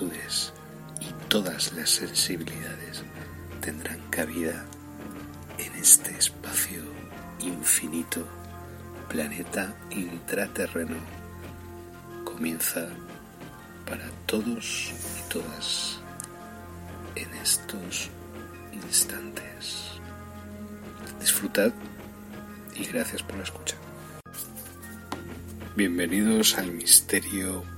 y todas las sensibilidades tendrán cabida en este espacio infinito, planeta intraterreno. Comienza para todos y todas en estos instantes. Disfrutad y gracias por la escucha. Bienvenidos al misterio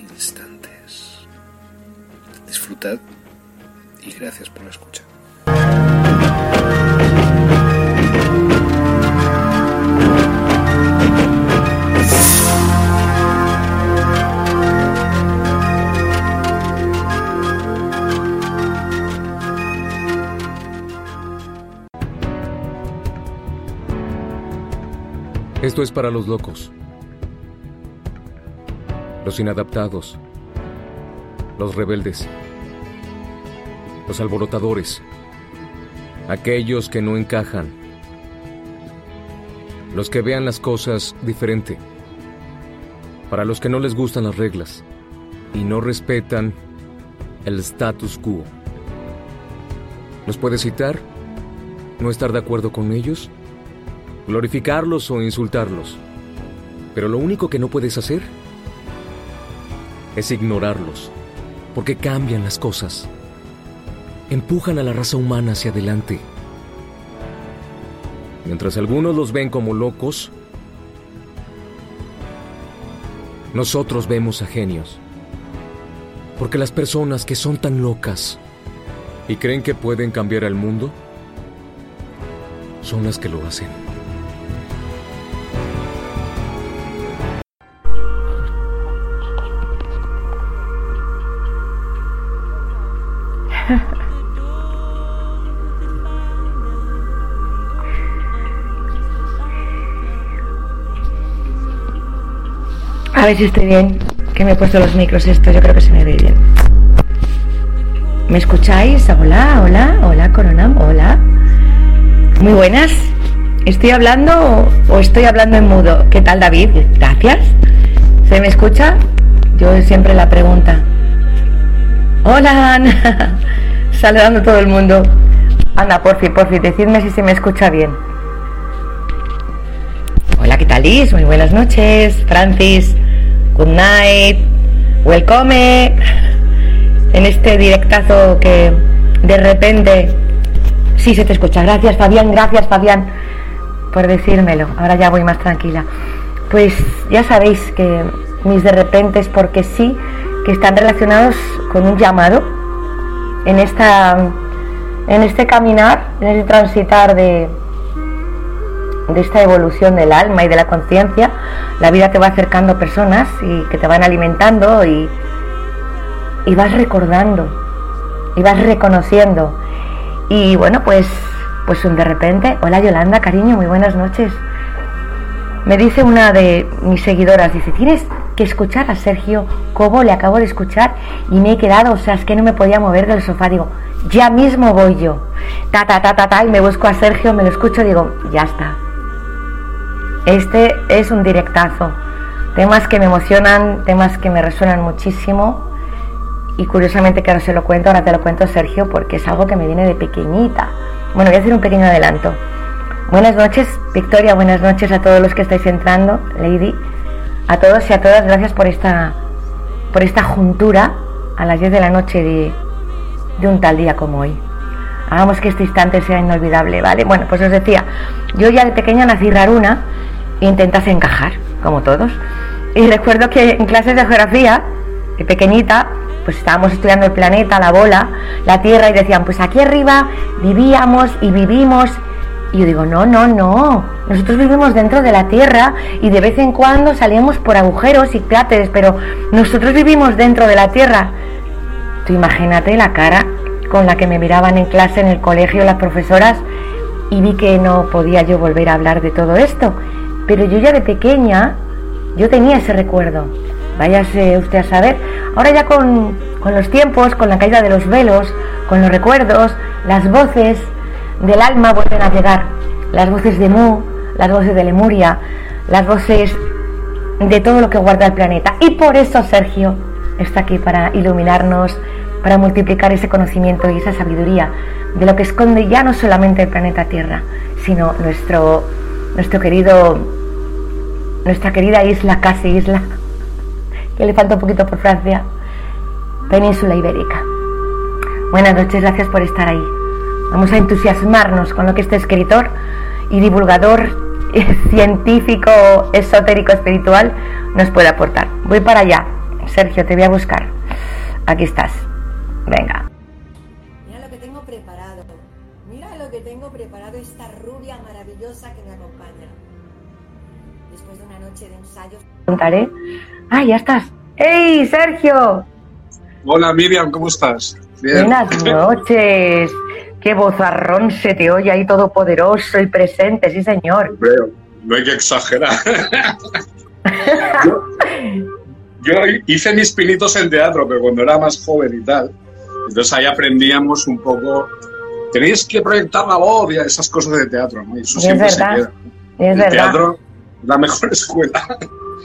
instantes. Disfrutad y gracias por la escucha. Esto es para los locos, los inadaptados, los rebeldes, los alborotadores, aquellos que no encajan, los que vean las cosas diferente, para los que no les gustan las reglas y no respetan el status quo. ¿Los puedes citar? ¿No estar de acuerdo con ellos? glorificarlos o insultarlos. Pero lo único que no puedes hacer es ignorarlos, porque cambian las cosas. Empujan a la raza humana hacia adelante. Mientras algunos los ven como locos, nosotros vemos a genios. Porque las personas que son tan locas y creen que pueden cambiar al mundo, son las que lo hacen. Ver si estoy bien, que me he puesto los micros esto, yo creo que se me ve bien. ¿Me escucháis? Hola, hola, hola, Coronam, hola. Muy buenas. ¿Estoy hablando o estoy hablando en mudo? ¿Qué tal, David? Gracias. ¿Se me escucha? Yo siempre la pregunta. Hola, Ana. Saludando a todo el mundo. Ana, por fin, por fin, decidme si se me escucha bien. Hola, ¿qué tal, Liz? Muy buenas noches. Francis, good night. Welcome. En este directazo que de repente sí se te escucha. Gracias, Fabián. Gracias, Fabián, por decírmelo. Ahora ya voy más tranquila. Pues ya sabéis que mis de repente es porque sí que están relacionados con un llamado en esta en este caminar, en este transitar de, de esta evolución del alma y de la conciencia, la vida te va acercando personas y que te van alimentando y, y vas recordando y vas reconociendo. Y bueno, pues pues de repente, hola Yolanda, cariño, muy buenas noches. Me dice una de mis seguidoras, dice, tienes que escuchar a Sergio Cobo, le acabo de escuchar y me he quedado, o sea, es que no me podía mover del sofá, digo, ya mismo voy yo, ta, ta, ta, ta, ta, y me busco a Sergio, me lo escucho, digo, ya está. Este es un directazo, temas que me emocionan, temas que me resuenan muchísimo y curiosamente que ahora se lo cuento, ahora te lo cuento Sergio, porque es algo que me viene de pequeñita. Bueno, voy a hacer un pequeño adelanto. Buenas noches, Victoria, buenas noches a todos los que estáis entrando, Lady, a todos y a todas, gracias por esta, por esta juntura a las 10 de la noche de, de un tal día como hoy. Hagamos que este instante sea inolvidable, ¿vale? Bueno, pues os decía, yo ya de pequeña nací raruna intentas encajar, como todos. Y recuerdo que en clases de geografía, de pequeñita, pues estábamos estudiando el planeta, la bola, la Tierra, y decían, pues aquí arriba vivíamos y vivimos. Y yo digo, no, no, no, nosotros vivimos dentro de la Tierra y de vez en cuando salíamos por agujeros y cráteres, pero nosotros vivimos dentro de la Tierra. Tú imagínate la cara con la que me miraban en clase en el colegio las profesoras y vi que no podía yo volver a hablar de todo esto. Pero yo ya de pequeña, yo tenía ese recuerdo. Váyase usted a saber. Ahora ya con, con los tiempos, con la caída de los velos, con los recuerdos, las voces del alma vuelven a llegar. Las voces de Mu, las voces de Lemuria, las voces de todo lo que guarda el planeta. Y por eso Sergio está aquí para iluminarnos, para multiplicar ese conocimiento y esa sabiduría de lo que esconde ya no solamente el planeta Tierra, sino nuestro, nuestro querido, nuestra querida isla, casi isla, que le falta un poquito por Francia, península ibérica. Buenas noches, gracias por estar ahí. Vamos a entusiasmarnos con lo que este escritor y divulgador científico, esotérico, espiritual nos puede aportar. Voy para allá. Sergio, te voy a buscar. Aquí estás. Venga. Contaré. Ah, ya estás. ¡Hey, Sergio! Hola Miriam, ¿cómo estás? Bien. Buenas noches. Qué vozarrón se te oye ahí todopoderoso y presente, sí señor. no hay que exagerar. yo, yo, hice mis pinitos en teatro, pero cuando era más joven y tal. Entonces ahí aprendíamos un poco. Tenéis que proyectar la voz y esas cosas de teatro, ¿no? Y eso siempre es verdad. se queda. Es El verdad. teatro, la mejor escuela.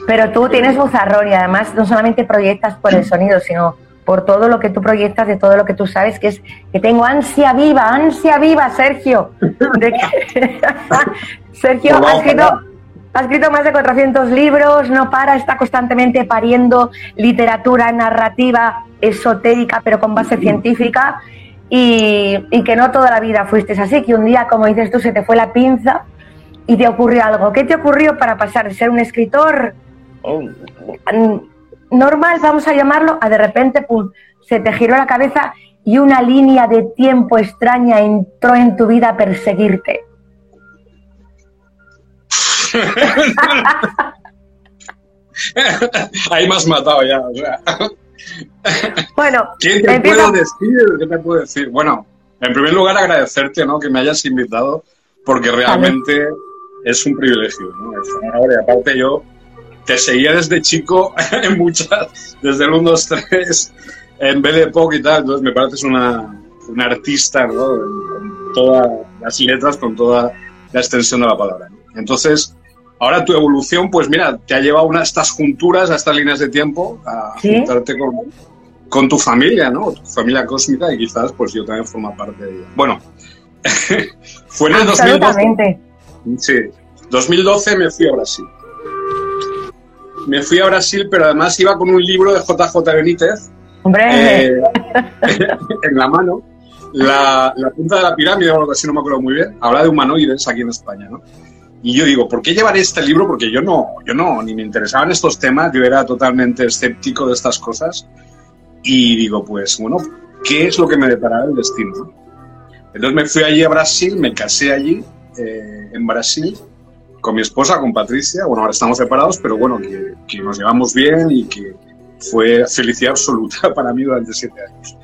Pero tú tienes vozarrón y además no solamente proyectas por el sonido, sino por todo lo que tú proyectas, de todo lo que tú sabes, que es que tengo ansia viva, ansia viva, Sergio. De que- Sergio ha escrito, ha escrito más de 400 libros, no para, está constantemente pariendo literatura narrativa esotérica, pero con base científica. Y, y que no toda la vida fuiste así, que un día, como dices tú, se te fue la pinza y te ocurrió algo. ¿Qué te ocurrió para pasar de ser un escritor mm, normal, vamos a llamarlo, a de repente pum, se te giró la cabeza y una línea de tiempo extraña entró en tu vida a perseguirte? ahí me has matado ya. O sea. Bueno, ¿Qué te puedo decir? ¿Qué te puedo decir? Bueno, en primer lugar agradecerte ¿no? que me hayas invitado porque realmente es un privilegio. ¿no? Es un honor y aparte yo te seguía desde chico en muchas, desde el 1, 2, 3, en BD y tal, entonces me pareces una, una artista ¿no? en todas las letras, con toda la extensión de la palabra. ¿no? Entonces, ahora tu evolución, pues mira, te ha llevado a estas junturas, a estas líneas de tiempo, a ¿Sí? juntarte con, con tu familia, ¿no? Tu familia cósmica y quizás pues yo también formo parte de ella. Bueno, fue en el 2012. absolutamente. Sí, 2012 me fui a Brasil. Me fui a Brasil, pero además iba con un libro de JJ Benítez Hombre, eh, en la mano. La, la punta de la pirámide, o algo así, no me acuerdo muy bien, habla de humanoides aquí en España, ¿no? Y yo digo, ¿por qué llevaré este libro? Porque yo no, yo no, ni me interesaban estos temas, yo era totalmente escéptico de estas cosas. Y digo, pues bueno, ¿qué es lo que me deparará el destino? no? Entonces me fui allí a Brasil, me casé allí, eh, en Brasil, con mi esposa, con Patricia. Bueno, ahora estamos separados, pero bueno, que, que nos llevamos bien y que fue felicidad absoluta para mí durante siete años.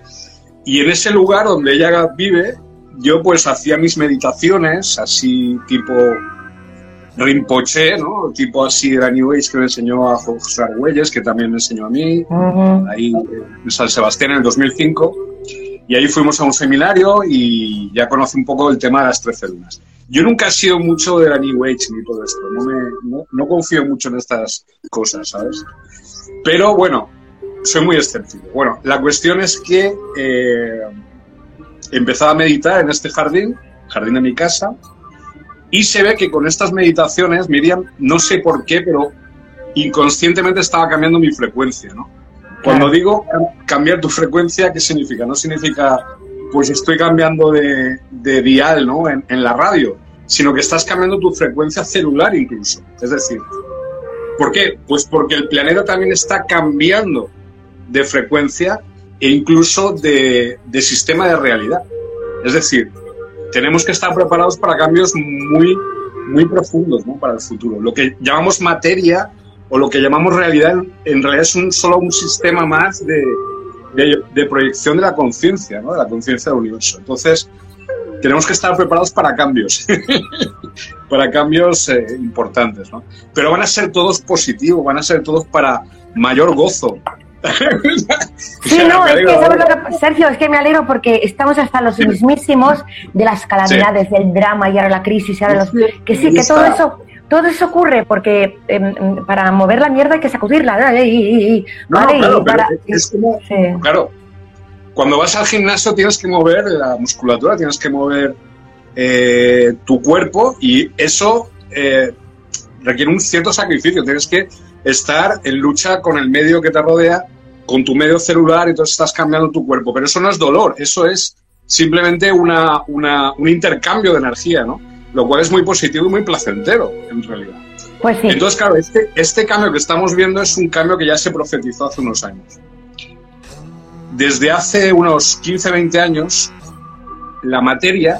Y en ese lugar donde ella vive, yo pues hacía mis meditaciones, así tipo Rinpoche, ¿no? Tipo así de New Age que me enseñó a José Argüelles, que también me enseñó a mí, ujú, ahí en San Sebastián en el 2005. Y ahí fuimos a un seminario y ya conocí un poco el tema de las trece lunas. Yo nunca he sido mucho de la New Age ni todo esto, no, me, no, no confío mucho en estas cosas, ¿sabes? Pero bueno, soy muy escéptico. Bueno, la cuestión es que eh, empezaba a meditar en este jardín, jardín de mi casa, y se ve que con estas meditaciones, Miriam, no sé por qué, pero inconscientemente estaba cambiando mi frecuencia, ¿no? Cuando Claro. digo cam- cambiar tu frecuencia, ¿qué significa? No significa, pues estoy cambiando de, de dial, ¿no? En, en la radio, sino que estás cambiando tu frecuencia celular incluso. Es decir, ¿por qué? Pues porque el planeta también está cambiando de frecuencia e incluso de, de sistema de realidad. Es decir, tenemos que estar preparados para cambios muy, muy profundos ¿no? para el futuro. Lo que llamamos materia o lo que llamamos realidad, en realidad es un, solo un sistema más de, de, de proyección de la conciencia, ¿no? de la conciencia del universo. Entonces, tenemos que estar preparados para cambios, para cambios eh, importantes, ¿no? Pero van a ser todos positivos, van a ser todos para mayor gozo. Sí, no, es que, ¿sabes lo que- Sergio, es que me alegro porque estamos hasta los mismísimos de las calamidades, del drama y ahora la crisis, y ahora los... que sí, que todo eso, todo eso ocurre porque em, para mover la mierda hay que sacudirla, No, claro, pero para- es como, sí. claro, cuando vas al gimnasio tienes que mover la musculatura, tienes que mover eh, tu cuerpo y eso eh, requiere un cierto sacrificio. Tienes que estar en lucha con el medio que te rodea, con tu medio celular, y entonces estás cambiando tu cuerpo. Pero eso no es dolor, eso es simplemente una, una- un intercambio de energía, ¿no? Lo cual es muy positivo y muy placentero, en realidad. Pues sí. Entonces, claro, este, este cambio que estamos viendo es un cambio que ya se profetizó hace unos años. Desde hace unos 15, 20 años, la materia,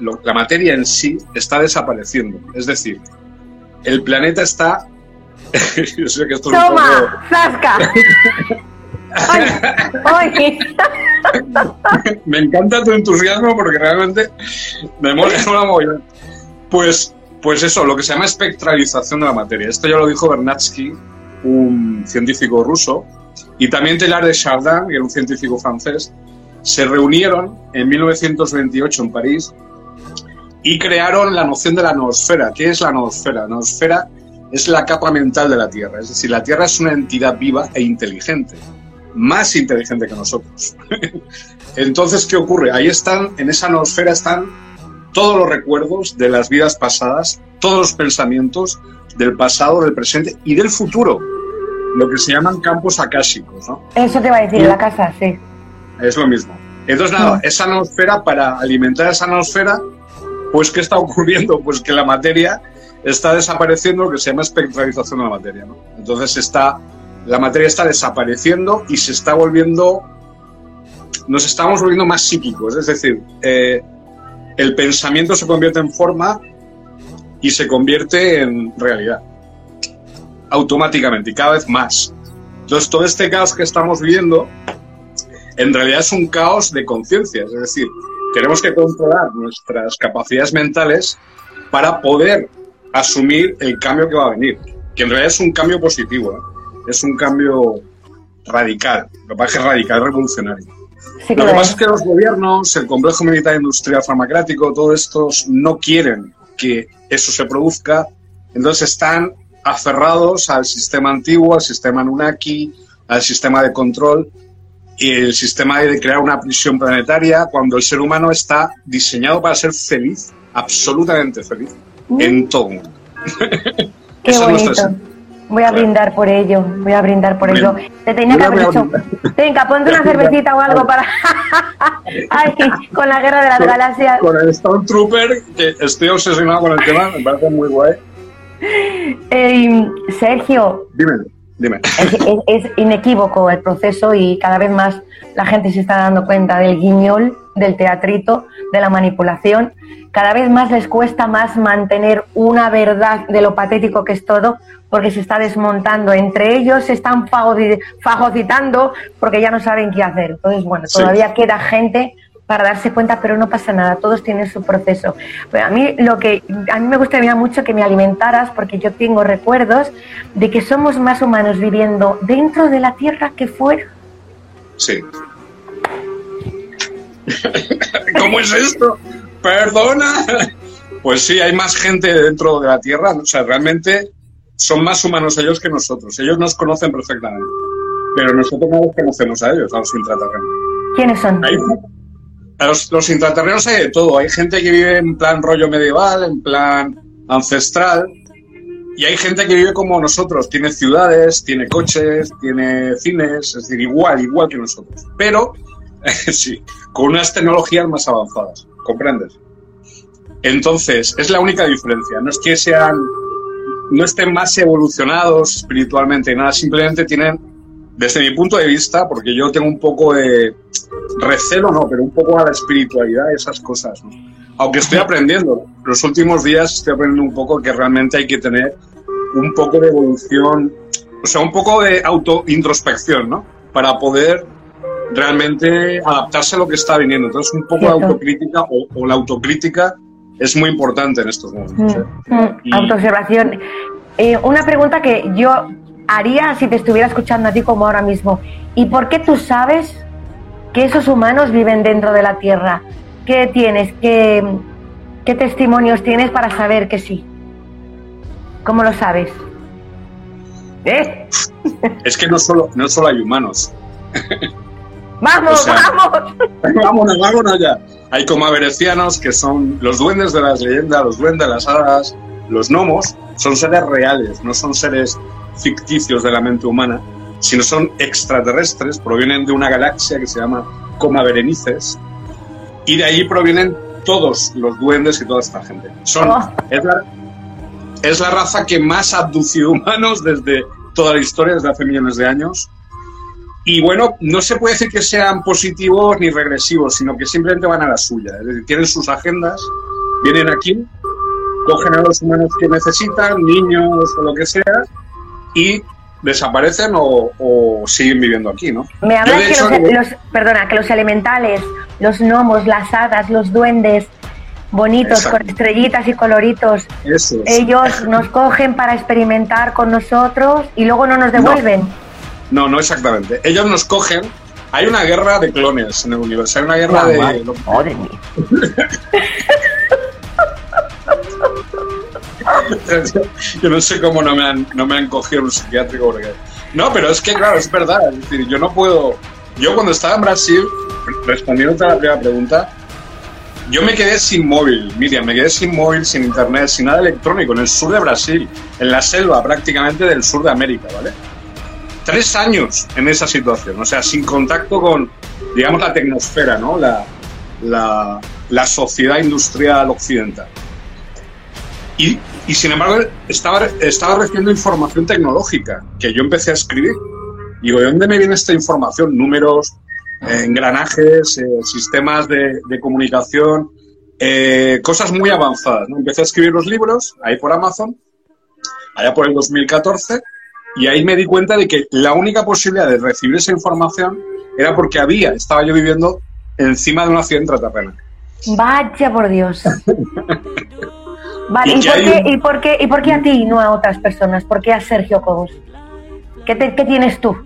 lo- la materia en sí está desapareciendo. Es decir, el planeta está... Yo sé que esto es un poco- Me encanta tu entusiasmo porque realmente me mola, mola mogollón. Pues, pues eso, lo que se llama espectralización de la materia. Esto ya lo dijo Bernatsky, un científico ruso, y también Teilhard de Chardin, que era un científico francés, se reunieron en 1928 en París y crearon la noción de la noosfera. ¿Qué es la noosfera? La noosfera es la capa mental de la Tierra. Es decir, la Tierra es una entidad viva e inteligente, más inteligente que nosotros. Entonces, ¿qué ocurre? Ahí están, en esa noosfera están todos los recuerdos de las vidas pasadas, todos los pensamientos del pasado, del presente y del futuro, lo que se llaman campos akáshicos, ¿no? Eso te iba a decir, la casa, sí. Es lo mismo. Entonces, nada, esa noosfera, para alimentar esa noosfera, pues, ¿qué está ocurriendo? Pues que la materia está desapareciendo, lo que se llama espectralización de la materia, ¿no? Entonces, está, la materia está desapareciendo y se está volviendo, nos estamos volviendo más psíquicos, es decir, eh, el pensamiento se convierte en forma y se convierte en realidad, automáticamente y cada vez más. Entonces, todo este caos que estamos viviendo, en realidad es un caos de conciencia, es decir, tenemos que controlar nuestras capacidades mentales para poder asumir el cambio que va a venir, que en realidad es un cambio positivo. Es un cambio radical, lo que pasa es que es radical, revolucionario. Sí Lo que pasa es. que los gobiernos, el complejo militar industrial farmacrático, todos estos no quieren que eso se produzca, entonces están aferrados al sistema antiguo, al sistema Anunnaki, al sistema de control y el sistema de crear una prisión planetaria cuando el ser humano está diseñado para ser feliz, absolutamente feliz, en todo. Qué Esa es bonito. nuestra- Voy a brindar por ello, voy a brindar por ello. Te tenía que haber dicho, venga, ponte una cervecita o algo para... Ay, con la guerra de las galaxias. Con el Stormtrooper, que estoy obsesionado con el tema, me parece muy guay. Eh, Sergio, Dime, dime. es, es- es inequívoco el proceso y cada vez más la gente se está dando cuenta del guiñol, del teatrito, de la manipulación. Cada vez más les cuesta más mantener una verdad de lo patético que es todo porque se está desmontando. Entre ellos se están fagocitando porque ya no saben qué hacer. Entonces, bueno, Sí. todavía queda gente para darse cuenta, pero no pasa nada, todos tienen su proceso. Pero a mí lo que a mí me gustaría mucho que me alimentaras porque yo tengo recuerdos de que somos más humanos viviendo dentro de la Tierra que fuera. Sí. ¿Cómo es esto? Perdona. Pues sí, hay más gente dentro de la Tierra. O sea, realmente son más humanos ellos que nosotros. Ellos nos conocen perfectamente. Pero nosotros no los conocemos a ellos, a los intraterrenos. ¿Quiénes son? Hay- los, los intraterrenos hay de todo. Hay gente que vive en plan rollo medieval, en plan ancestral. Y hay gente que vive como nosotros. Tiene ciudades, tiene coches, tiene cines. Es decir, igual, igual que nosotros. Pero, sí, con unas tecnologías más avanzadas. ¿Comprendes? Entonces, es la única diferencia. No es que sean, no estén más evolucionados espiritualmente, nada. Simplemente tienen desde mi punto de vista, porque yo tengo un poco de recelo, no, pero un poco a la espiritualidad y esas cosas, ¿no? Aunque estoy aprendiendo, los últimos días estoy aprendiendo un poco que realmente hay que tener un poco de evolución, o sea, un poco de auto-introspección, ¿no? Para poder realmente adaptarse a lo que está viniendo. Entonces, un poco de autocrítica o, la autocrítica es muy importante en estos momentos. ¿eh? Mm, mm, autoobservación. Eh, una pregunta que yo haría si te estuviera escuchando a ti como ahora mismo. ¿Y por qué tú sabes que esos humanos viven dentro de la Tierra? ¿Qué tienes? ¿Qué, qué testimonios tienes para saber que sí? ¿Cómo lo sabes? ¿Eh? Es que no solo, no solo hay humanos. ¡Vamos, vamos! Vámonos, vámonos ya. Hay comaverecianos que son los duendes de las leyendas, los duendes de las hadas, los gnomos, son seres reales, no son seres ficticios de la mente humana, sino son extraterrestres, provienen de una galaxia que se llama Coma Berenices, y de ahí provienen todos los duendes y toda esta gente. Son, oh. es, la, es la raza que más ha abducido humanos desde toda la historia, desde hace millones de años. Y bueno, no se puede decir que sean positivos ni regresivos, sino que simplemente van a la suya. Es decir, tienen sus agendas, vienen aquí, cogen a los humanos que necesitan, niños o lo que sea, y desaparecen o, siguen viviendo aquí, ¿no? Me hablas que los, perdona, que los elementales, los gnomos, las hadas, los duendes, bonitos, con estrellitas y coloritos, ellos nos cogen para experimentar con nosotros y luego no nos devuelven. No, no, exactamente. Ellos nos cogen. Hay una guerra de clones en el universo. Hay una guerra de. yo no sé cómo no me han, no me han cogido un psiquiátrico porque... No, pero es que, claro, es verdad. Es decir, yo no puedo... Yo cuando estaba en Brasil, respondiendo a la primera pregunta, yo me quedé sin móvil, Miriam, me quedé sin móvil, sin internet, sin nada electrónico, en el sur de Brasil, en la selva prácticamente del sur de América, ¿vale? Tres años en esa situación, o sea, sin contacto con, digamos, la tecnosfera, ¿no? La, la, sociedad industrial occidental. Y, y sin embargo, estaba, estaba recibiendo información tecnológica que yo empecé a escribir. Digo, ¿de dónde me viene esta información? Números, eh, engranajes, eh, sistemas de, comunicación, eh, cosas muy avanzadas. Empecé a escribir los libros ahí por Amazon, allá por el 2014, y ahí me di cuenta de que la única posibilidad de recibir esa información era porque había, estaba yo viviendo encima de una ciudad intraterrena. Vaya por Dios. Vale, ¿y, por qué, ¿y, por qué, a ti y no a otras personas? ¿Por qué a Sergio Cobos? ¿Qué, tienes tú?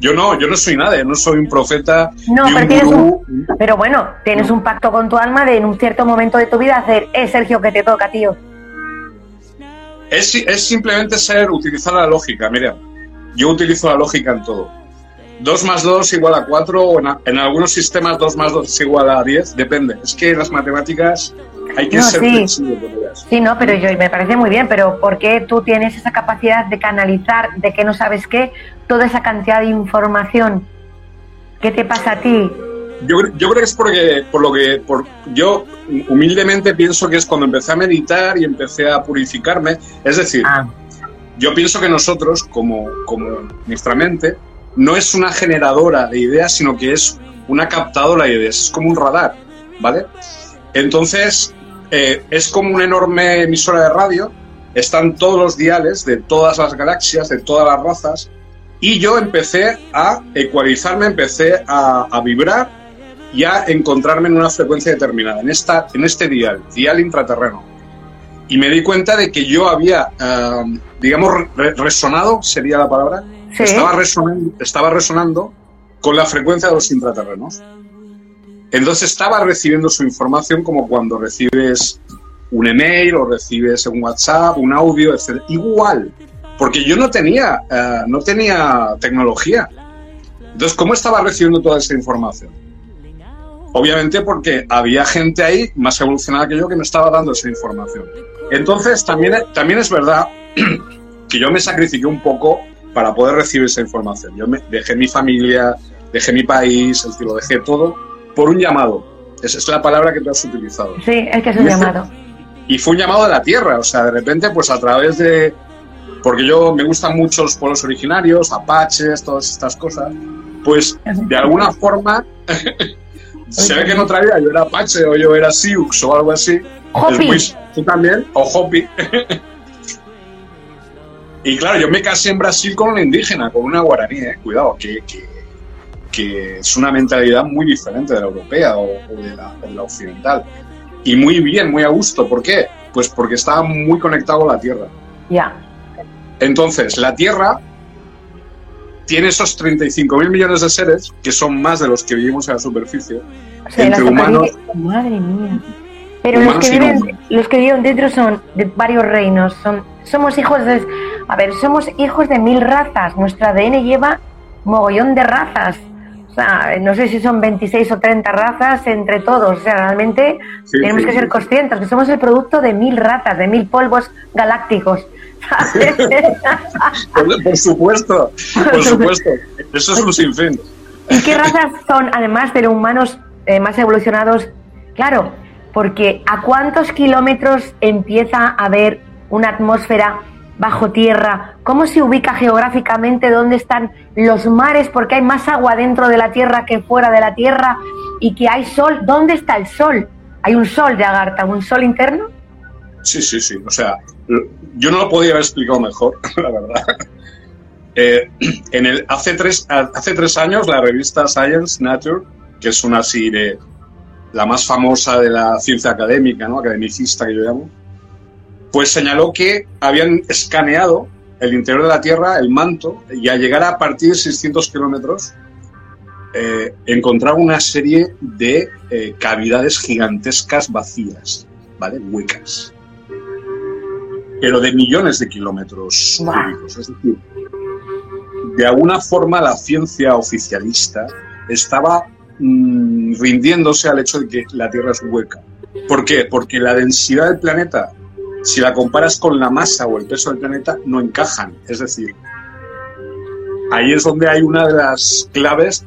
Yo no, yo no soy nada, no soy un profeta. No, pero, tienes un, pero bueno, tienes un pacto con tu alma de en un cierto momento de tu vida hacer, es Sergio que te toca, tío. Es, es simplemente ser, utilizar la lógica, mira, yo utilizo la lógica en todo. 2 más 2 igual a 4, o en, en, algunos sistemas 2 más 2 es igual a 10, depende. Es que las matemáticas hay que ser sí. Sí, no, pero yo me parece muy bien, pero ¿por qué tú tienes esa capacidad de canalizar, de que no sabes qué, toda esa cantidad de información? ¿Qué te pasa a ti? Yo, yo creo que es porque, por lo que, por, yo humildemente pienso que es cuando empecé a meditar y empecé a purificarme. Es decir, ah. yo pienso que nosotros, como, como nuestra mente, no es una generadora de ideas, sino que es una captadora de ideas, es como un radar, ¿vale? Entonces, eh, es como una enorme emisora de radio, están todos los diales de todas las galaxias, de todas las razas, y yo empecé a ecualizarme, empecé a, vibrar y a encontrarme en una frecuencia determinada, en, esta, en este dial, dial intraterreno. Y me di cuenta de que yo había, digamos, resonado, sería la palabra, estaba, resonando, estaba resonando con la frecuencia de los intraterrenos. Entonces estaba recibiendo su información como cuando recibes un email o recibes un WhatsApp, un audio, etc. Igual, porque yo no tenía, eh, no tenía tecnología. Entonces, ¿cómo estaba recibiendo toda esa información? Obviamente porque había gente ahí más evolucionada que yo que me estaba dando esa información. Entonces, también, también es verdad que yo me sacrifiqué un poco para poder recibir esa información. Yo me, dejé mi familia, dejé mi país, es decir, lo dejé todo por un llamado. Esa es la palabra que tú has utilizado. Sí, es que es un llamado. y fue un llamado de la tierra, o sea, de repente, pues a través de, porque yo me gustan mucho los pueblos originarios, apaches, todas estas cosas, pues de alguna forma se ve que en otra vida yo era apache o yo era Sioux o algo así. Hopi. Después, tú también, o Hopi. y claro, yo me casé en Brasil con una indígena, con una guaraní, eh, cuidado, que, que, que es una mentalidad muy diferente de la europea o, o de, la, o de la occidental. Y muy bien, muy a gusto. ¿Por qué? Pues porque estaba muy conectado a la tierra. Ya. Entonces, la Tierra tiene esos 35 mil millones de seres, que son más de los que vivimos en la superficie, O sea, entre la humanos. Madre mía. Pero los que viven, los que viven dentro son de varios reinos. Son, somos hijos de, a ver, somos hijos de mil razas. Nuestro ADN lleva mogollón de razas. Sea, no sé si son 26 o 30 razas entre todos. O sea, realmente Sí, tenemos sí, que sí. ser conscientes que somos el producto de mil razas, de mil polvos galácticos. por supuesto, por supuesto. Eso es un sinfín. ¿Y qué razas son, además de los humanos eh, más evolucionados? Claro, porque ¿a cuántos kilómetros empieza a haber una atmósfera bajo tierra? ¿Cómo se ubica geográficamente dónde están los mares? Porque hay más agua dentro de la tierra que fuera de la tierra y que hay sol. ¿Dónde está el sol? ¿Hay un sol de Agartha, un sol interno? Sí, sí, sí. O sea, yo no lo podía haber explicado mejor, la verdad. Eh, en el, hace, tres, hace tres años, la revista Science Nature, que es una así de la más famosa de la ciencia académica, ¿no? academicista que yo llamo, pues señaló que habían escaneado el interior de la Tierra, el manto, y al llegar a partir de 600 kilómetros, eh, encontraron una serie de eh, cavidades gigantescas vacías, ¿vale? Huecas. Pero de millones de kilómetros cúbicos. Es decir, de alguna forma la ciencia oficialista estaba mm, rindiéndose al hecho de que la Tierra es hueca. ¿Por qué? Porque la densidad del planeta, si la comparas con la masa o el peso del planeta, no encajan. Es decir, ahí es donde hay una de las claves.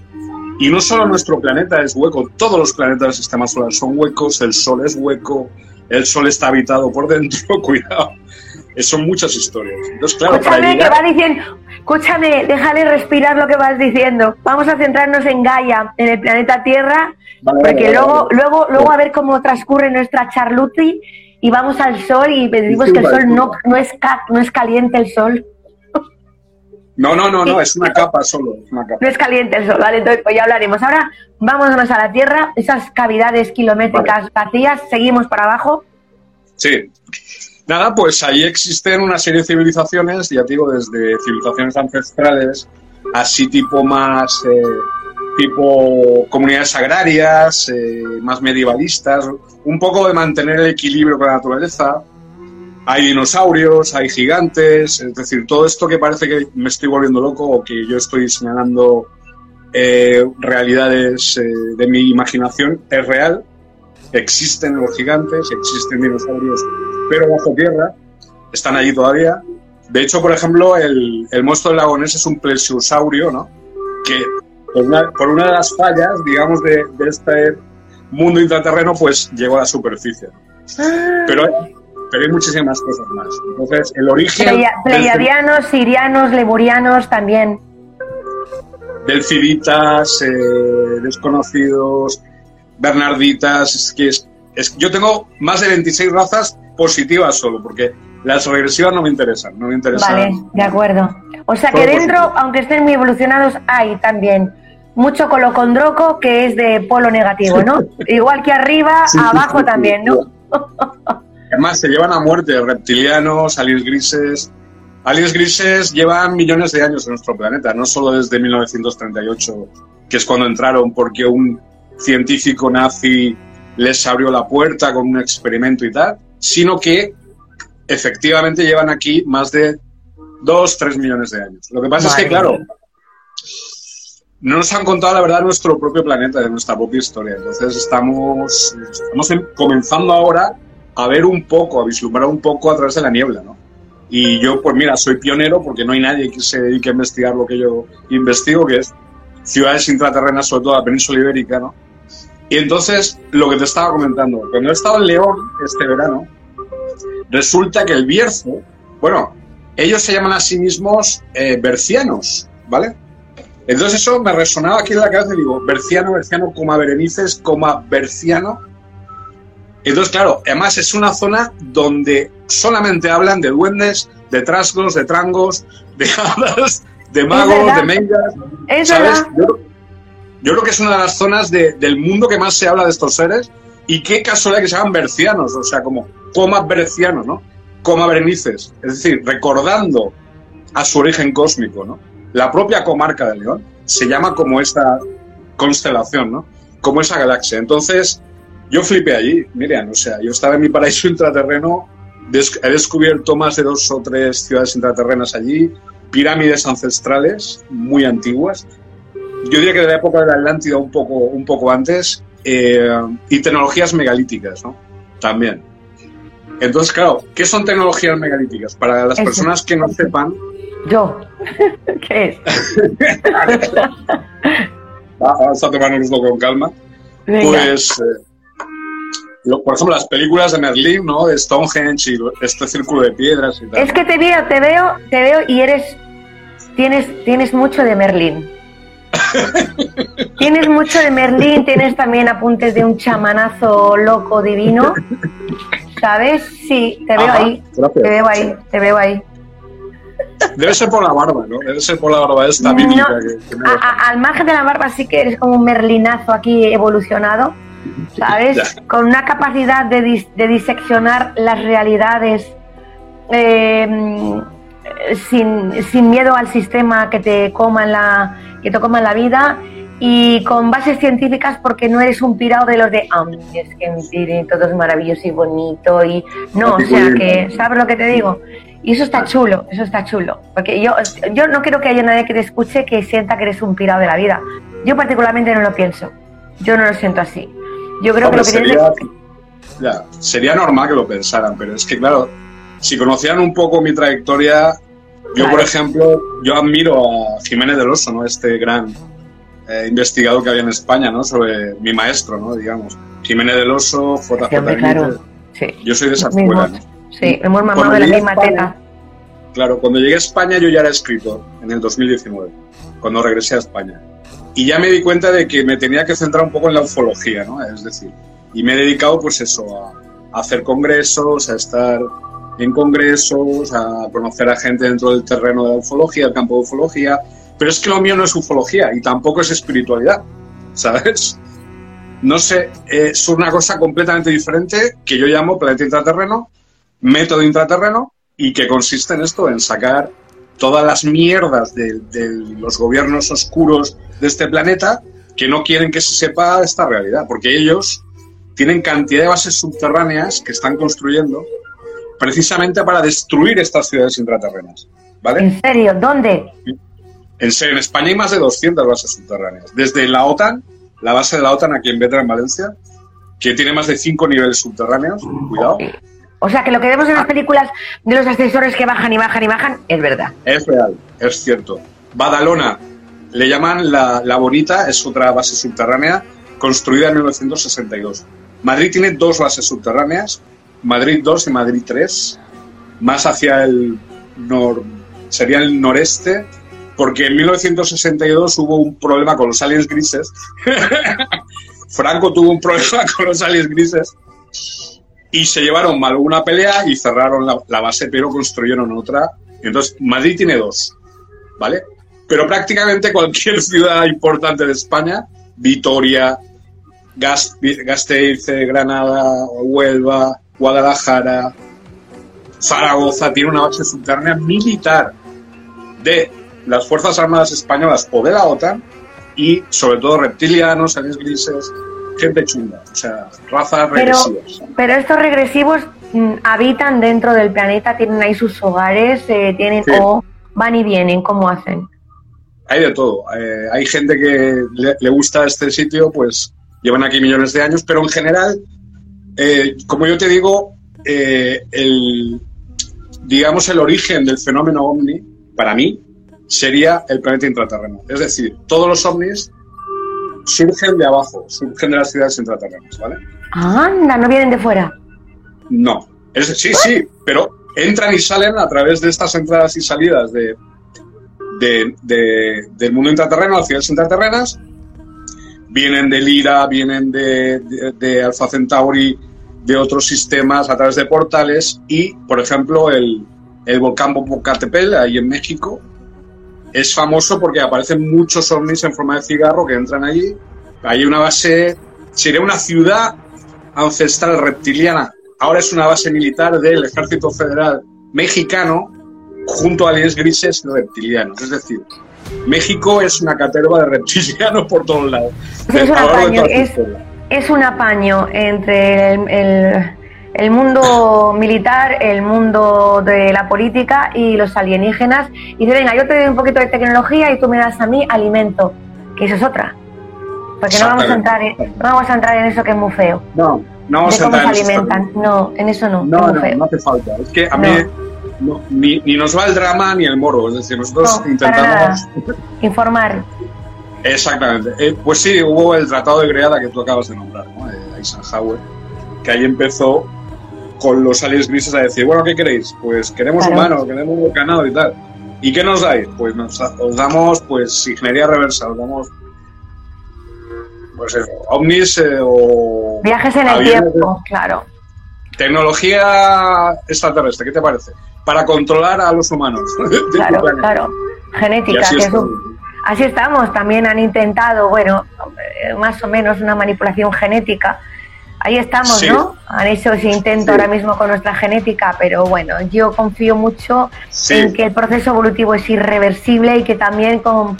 Y no solo nuestro planeta es hueco, todos los planetas del sistema solar son huecos, el Sol es hueco, el Sol está habitado por dentro, cuidado. Son muchas historias. Entonces, claro, para escúchame, que va diciendo, escúchame, déjale respirar lo que vas diciendo. Vamos a centrarnos en Gaia, en el planeta Tierra, Vale, porque vale, luego, vale. luego, luego a ver cómo transcurre nuestra charluti y vamos al sol y decimos que el sol no, no es no es caliente el sol, No, no, no, no, es una capa solo, es una capa. no es caliente el sol, vale, entonces pues ya hablaremos. Ahora vámonos a la Tierra, esas cavidades kilométricas vacías, seguimos para abajo. Sí. Nada, pues ahí existen una serie de civilizaciones, ya te digo, desde civilizaciones ancestrales, así tipo más, eh, tipo comunidades agrarias, eh, más medievalistas, un poco de mantener el equilibrio con la naturaleza. Hay dinosaurios, hay gigantes, es decir, todo esto que parece que me estoy volviendo loco o que yo estoy señalando eh, realidades eh, de mi imaginación es real. Existen los gigantes, existen dinosaurios, pero bajo tierra, están allí todavía. De hecho, por ejemplo, el, el monstruo del lago Ness es un plesiosaurio, ¿no? Que por una, por una de las fallas, digamos, de, de este mundo intraterreno, pues llegó a la superficie. Pero hay, pero hay muchísimas cosas más. Entonces, el origen del, Pleiadianos, sirianos, lemurianos también. del Civitas, eh, desconocidos, Bernarditas, es que es, es- yo tengo más de 26 razas positivas solo, porque las regresivas no me interesan, no me interesan. Vale, de acuerdo. O sea que dentro, positivo. aunque estén muy evolucionados, hay también mucho colocondroco que es de polo negativo, ¿no? Igual que arriba, Sí, abajo sí, sí. también, ¿no? Además, se llevan a muerte reptilianos, aliens grises. Aliens grises llevan millones de años en nuestro planeta, no solo desde 1938, que es cuando entraron porque un científico nazi les abrió la puerta con un experimento y tal, sino que efectivamente llevan aquí más de 2, 3 millones de años. Lo que pasa es que, claro. No nos han contado la verdad nuestro propio planeta, de nuestra propia historia. Entonces estamos, estamos comenzando ahora a ver un poco, a vislumbrar un poco a través de la niebla, ¿no? Y yo, pues mira, soy pionero porque no hay nadie que se dedique a investigar lo que yo investigo, que es ciudades intraterrenas, sobre todo la península ibérica, ¿no? Y entonces, lo que te estaba comentando, cuando he estado en León este verano, resulta que el Bierzo, bueno, ellos se llaman a sí mismos eh, bercianos, ¿vale? Entonces eso me resonaba aquí en la cabeza y digo, berciano, berciano, coma berenices, coma berciano. Entonces, claro, además es una zona donde solamente hablan de duendes, de trasgos, de trangos, de hadas, de magos, de mengas. Es ¿Sabes? Yo, yo creo que es una de las zonas de- del mundo que más se habla de estos seres y qué casualidad que se llaman bercianos, o sea, como comas bercianos, ¿no? Coma berenices, es decir, recordando a su origen cósmico, ¿no? La propia comarca de León se llama como esta constelación, ¿no? Como esa galaxia. Entonces, yo flipé allí, Miriam, o sea, yo estaba en mi paraíso intraterreno, he descubierto más de dos o tres ciudades intraterrenas allí, pirámides ancestrales muy antiguas, yo diría que de la época de la Atlántida un poco, un poco antes, eh, y tecnologías megalíticas, ¿no? También. Entonces, claro, ¿qué son tecnologías megalíticas? Para las personas que no sepan, Yo. ¿Qué es? va- vamos a tomárnoslo con calma, Venga. pues, eh, lo- por ejemplo, las películas de Merlín, ¿no? De Stonehenge y este círculo de piedras y tal. Es que te veo, te veo, te veo y eres. Tienes, tienes mucho de Merlín. tienes mucho de Merlín, tienes también apuntes de un chamanazo loco divino. ¿Sabes? Sí, te veo Ajá, ahí. gracias. Te veo ahí, te veo ahí. Debe ser por la barba, ¿no? Debe ser por la barba esta No, bíblica que, que me A- deja. a- al margen de la barba sí que eres como un merlinazo aquí evolucionado, ¿sabes? Ya. Con una capacidad de, dis- de diseccionar las realidades eh, sin, sin miedo al sistema que te coma en la, que te coma en la vida y con bases científicas porque no eres un pirado de los de "Ah, es que todo es maravilloso y bonito y no, o sea que, ¿sabes lo que te digo? Y eso está chulo, eso está chulo. Porque yo, yo no quiero que haya nadie que te escuche que sienta que eres un pirado de la vida. Yo particularmente no lo pienso. Yo no lo siento así. Yo creo Hombre, que lo que sería, tienes ya, sería normal que lo pensaran, pero es que, claro, si conocieran un poco mi trayectoria, yo, Claro. por ejemplo, yo admiro a Jiménez del Oso, ¿no? Este gran eh, investigador que había en España, ¿no? Sobre mi maestro, ¿no? Digamos. Jiménez del Oso, JJ claro. Sí, Yo soy de esa escuela, ¿no? Sí, hemos mamado de la misma España- teta. Claro, cuando llegué a España yo ya era escritor, en el 2019, cuando regresé a España. Y ya me di cuenta de que me tenía que centrar un poco en la ufología, ¿no? Es decir, y me he dedicado pues eso, a, a hacer congresos, a estar en congresos, a conocer a gente dentro del terreno de la ufología, el campo de ufología. Pero es que lo mío no es ufología y tampoco es espiritualidad, ¿sabes? No sé, es una cosa completamente diferente que yo llamo planeta intraterreno, método intraterreno, y que consiste en esto, en sacar todas las mierdas de, de los gobiernos oscuros de este planeta que no quieren que se sepa esta realidad, porque ellos tienen cantidad de bases subterráneas que están construyendo precisamente para destruir estas ciudades intraterrenas, ¿vale? ¿En serio? ¿Dónde? En serio, en España hay más de 200 bases subterráneas. Desde la OTAN, la base de la OTAN aquí en Vetra, en Valencia, que tiene más de 5 niveles subterráneos, cuidado, O sea, que lo que vemos en las películas de los ascensores que bajan y bajan y bajan es verdad. es real, es cierto. Badalona, le llaman la, la Bonita, es otra base subterránea construida en 1962. Madrid tiene dos bases subterráneas, Madrid 2 y Madrid 3, más hacia el nor, sería el noreste, porque en 1962 hubo un problema con los aliens grises. Franco tuvo un problema con los aliens grises y se llevaron mal una pelea y cerraron la, base, pero construyeron otra. Entonces, Madrid tiene dos, ¿vale? Pero prácticamente cualquier ciudad importante de España, Vitoria, Gas- Gasteiz, Granada, Huelva, Guadalajara, Zaragoza, tiene una base subterránea militar de las Fuerzas Armadas Españolas o de la OTAN y sobre todo reptilianos, aliens grises, gente chunga, o sea, razas regresivas. pero estos regresivos mm, habitan dentro del planeta, tienen ahí sus hogares, eh, tienen Sí. o van y vienen, ¿cómo hacen? Hay de todo. Eh, hay gente que le, le gusta este sitio, pues llevan aquí millones de años, pero en general, eh, como yo te digo, el, digamos, el origen del fenómeno ovni, para mí, sería el planeta intraterreno. Es decir, todos los ovnis surgen de abajo, surgen de las ciudades intraterrenas, ¿vale? Anda, no vienen de fuera. No. Es, sí, sí, pero entran y salen a través de estas entradas y salidas de, de- de- del mundo intraterreno, las ciudades intraterrenas. Vienen de Lira, vienen de, de, de Alpha Centauri, de otros sistemas a través de portales y, por ejemplo, el, el volcán Popocatépetl, ahí en México, es famoso porque aparecen muchos ovnis en forma de cigarro que entran allí. Hay una base, sería una ciudad ancestral reptiliana. Ahora es una base militar del Ejército Federal Mexicano junto a aliens grises reptilianos. Es decir, México es una caterva de reptilianos por todos lados. Es un apaño, toda su es- historia. Es un apaño entre el, el- el mundo militar, el mundo de la política y los alienígenas. Y dice, venga, yo te doy un poquito de tecnología y tú me das a mí alimento, que eso es otra. Porque no vamos a entrar en, no vamos a entrar en eso que es muy feo. No, no vamos de a entrar se en alimentan. No, en eso no, No, es muy no, feo. no hace falta. Es que a mí no, ni, ni nos va el drama ni el moro. Es decir, nosotros No, intentamos. Informar. Exactamente. Eh, pues sí, hubo el Tratado de Greada que tú acabas de nombrar, ¿no? De Eisenhower, que ahí empezó con los aliens grises a decir, bueno, ¿qué queréis? Pues queremos Claro. humanos, queremos ganado y tal. ¿Y qué nos dais? Pues nos, os damos pues ingeniería reversa, os damos pues eso, ovnis eh, o Viajes en el tiempo, claro. Tecnología extraterrestre, ¿qué te parece? Para controlar a los humanos. Claro, claro. Genética, así que es está. un- Así estamos, también han intentado, bueno, eh, más o menos una manipulación genética. Ahí estamos, Sí. ¿no? Han hecho ese intento Sí. ahora mismo con nuestra genética, pero bueno, yo confío mucho Sí. en que el proceso evolutivo es irreversible y que también con...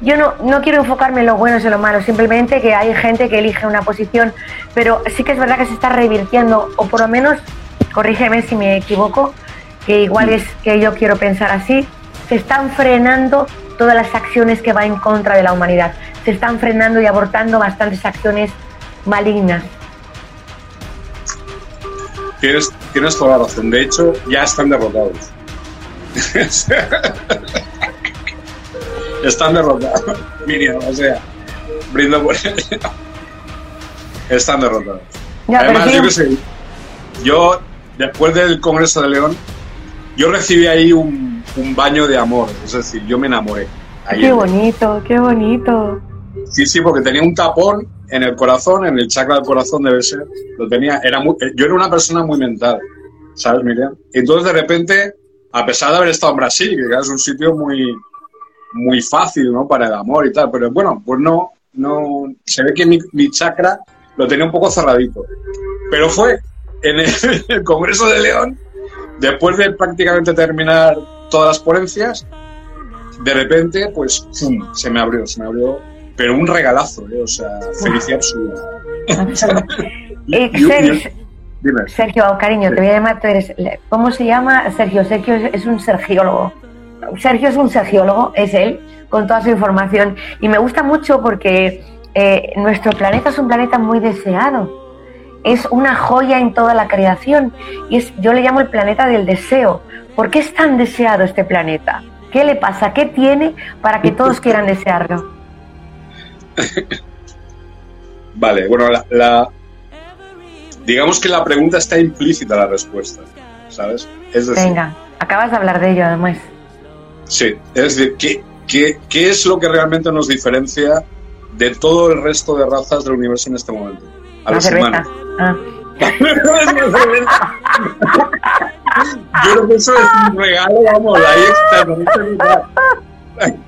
Yo no, no quiero enfocarme en lo bueno y en lo malo, simplemente que hay gente que elige una posición, pero sí que es verdad que se está revirtiendo, o por lo menos, corrígeme si me equivoco, que igual es que yo quiero pensar así, se están frenando todas las acciones que van en contra de la humanidad. Se están frenando y abortando bastantes acciones malignas. Tienes, tienes toda la razón. De hecho, ya están derrotados. están derrotados. Miriam, o sea, brindo por. Están derrotados. Ya, pero Además, sí, yo qué sé, yo, después del Congreso de León, yo recibí ahí un, un baño de amor. Es decir, yo me enamoré. Ahí qué bonito, qué bonito. Sí, sí, porque tenía un tapón en el corazón, en el chakra del corazón debe ser. Lo tenía, era muy, yo era una persona muy mental, ¿sabes, Miriam? Entonces de repente, a pesar de haber estado en Brasil, que es un sitio muy, muy fácil, ¿no? Para el amor y tal, pero bueno, pues no, no, se ve que mi, mi chakra lo tenía un poco cerradito. Pero fue en el, el Congreso de León, después de prácticamente terminar todas las ponencias, de repente, pues, ¡pum! se me abrió, se me abrió, pero un regalazo, ¿eh? o sea, felicidad absoluta. Eh, Sergio, cariño, te voy a llamar, tú eres, ¿cómo se llama? Sergio, Sergio es, es un sergiólogo. Sergio es un sergiólogo, es él, con toda su información. Y me gusta mucho porque eh, nuestro planeta es un planeta muy deseado. Es una joya en toda la creación. Y es, yo le llamo el planeta del deseo. ¿Por qué es tan deseado este planeta? ¿Qué le pasa? ¿Qué tiene para que todos quieran desearlo? Vale, bueno, la, la- digamos que la pregunta está implícita la respuesta, ¿sabes? Es decir, Venga, acabas de hablar de ello además. sí, es decir, ¿qué, qué, qué es lo que realmente nos diferencia de todo el resto de razas del universo en este momento? A La los cerveza. humanos. Ah. Yo creo que eso es un regalo, vamos, ahí está.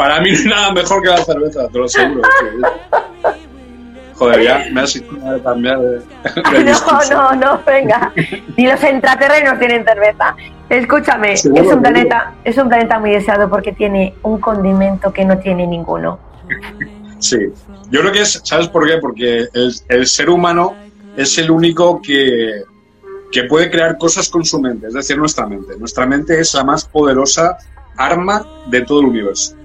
Para mí no hay nada mejor que la cerveza, te lo aseguro. tío. Joder, ya me has hecho cambiar de, de. No, no, no, venga. Ni los intraterrenos tienen cerveza. Escúchame, es un planeta, es un planeta muy deseado porque tiene un condimento que no tiene ninguno. Sí, yo creo que es, ¿sabes por qué? Porque el, el ser humano es el único que, que puede crear cosas con su mente, es decir, nuestra mente. Nuestra mente es la más poderosa arma de todo el universo,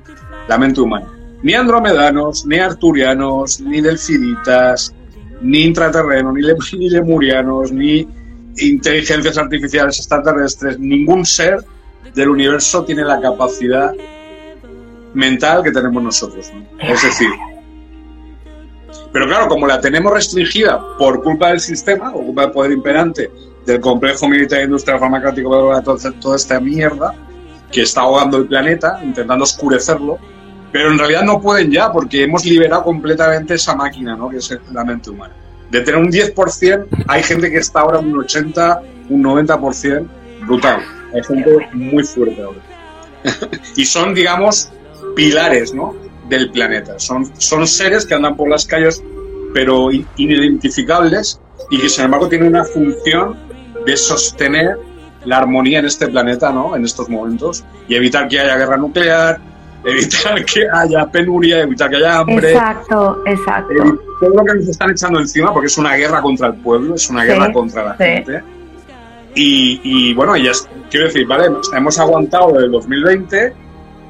la mente humana. Ni andromedanos, ni arturianos, ni delfinitas, ni intraterrenos, ni, le- ni lemurianos, ni inteligencias artificiales extraterrestres, ningún ser del universo tiene la capacidad mental que tenemos nosotros. ¿no? Es decir, pero claro, como la tenemos restringida por culpa del sistema, o culpa del poder imperante del complejo militar industrial farmacéutico, toda, toda esta mierda que está ahogando el planeta, intentando oscurecerlo, pero en realidad no pueden ya porque hemos liberado completamente esa máquina, ¿no? que es la mente humana. De tener un 10%, hay gente que está ahora un 80, un 90%, brutal. Hay gente muy fuerte ahora. y son, digamos, pilares ¿no? del planeta. Son, son seres que andan por las calles, pero inidentificables y que, sin embargo, tienen una función de sostener la armonía en este planeta, ¿no? En estos momentos y evitar que haya guerra nuclear, evitar que haya penuria, evitar que haya hambre. Exacto, exacto. todo lo que nos están echando encima, porque es una guerra contra el pueblo, es una guerra contra la gente. Y, y, bueno, ya quiero decir, vale, hemos aguantado desde el 2020,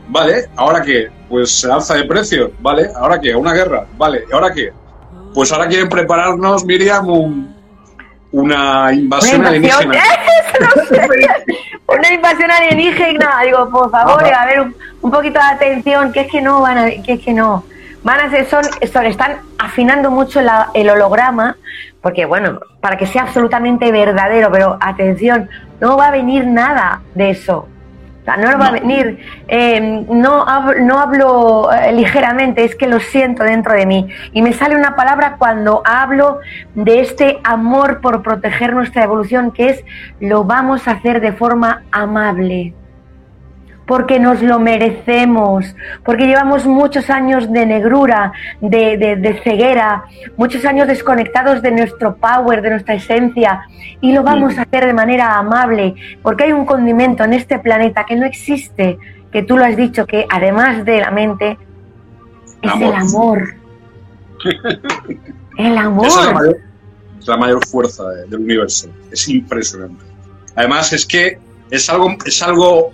vale, ¿ahora qué? Pues alza de precio, vale, ¿ahora qué? Una guerra, vale, ¿y ahora qué? Pues ahora quieren prepararnos, Miriam, un, una invasión, alienígena. una invasión alienígena. Digo, por favor, a ver un, poquito de atención, que es que no van a, que es que no. Van a ser, son, son están afinando mucho el holograma, porque bueno, para que sea absolutamente verdadero, pero atención, no va a venir nada de eso no lo va a venir. Eh, no, hablo, no hablo eh, ligeramente, es que lo siento dentro de mí. Y me sale una palabra cuando hablo de este amor por proteger nuestra evolución, que es lo vamos a hacer de forma amable porque nos lo merecemos, porque llevamos muchos años de negrura, de, ceguera, muchos años desconectados de nuestro power, de nuestra esencia, y lo vamos a hacer de manera amable, porque hay un condimento en este planeta que no existe, que tú lo has dicho, que además de la mente, es el amor. el amor. es la mayor, la mayor fuerza del universo. Es impresionante. Además, es que es algo, es algo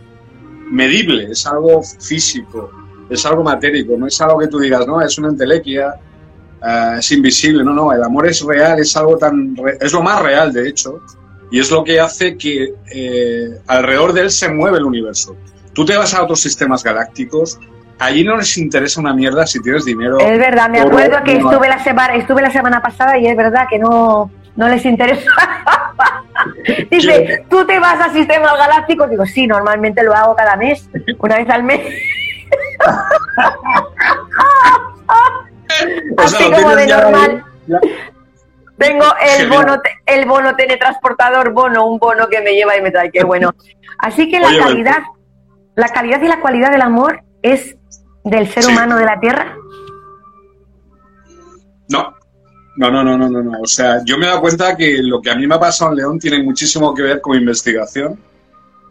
medible, es algo físico, es algo matérico, no es algo que tú digas, no, es una entelequia, eh, es invisible, no, no, el amor es real, es algo tan, es lo más real de hecho, y es lo que hace que eh, alrededor de él se mueve el universo. Tú te vas a otros sistemas galácticos, allí no les interesa una mierda si tienes dinero. Es verdad, me acuerdo que estuve la, semana, estuve la semana pasada y es verdad que no, no les interesa. Dice, ¿tú te vas a sistemas galácticos? Digo, sí, normalmente lo hago cada mes, una vez al mes. Así como de normal. Tengo el bono, el bono teletransportador, bono, un bono que me lleva y me trae, qué bueno. Así que la calidad, la calidad y la cualidad del amor es del ser humano de la Tierra. No, no, no, no, no, no, no. O sea, yo me he dado cuenta que lo que a mí me ha pasado en León tiene muchísimo que ver con investigación.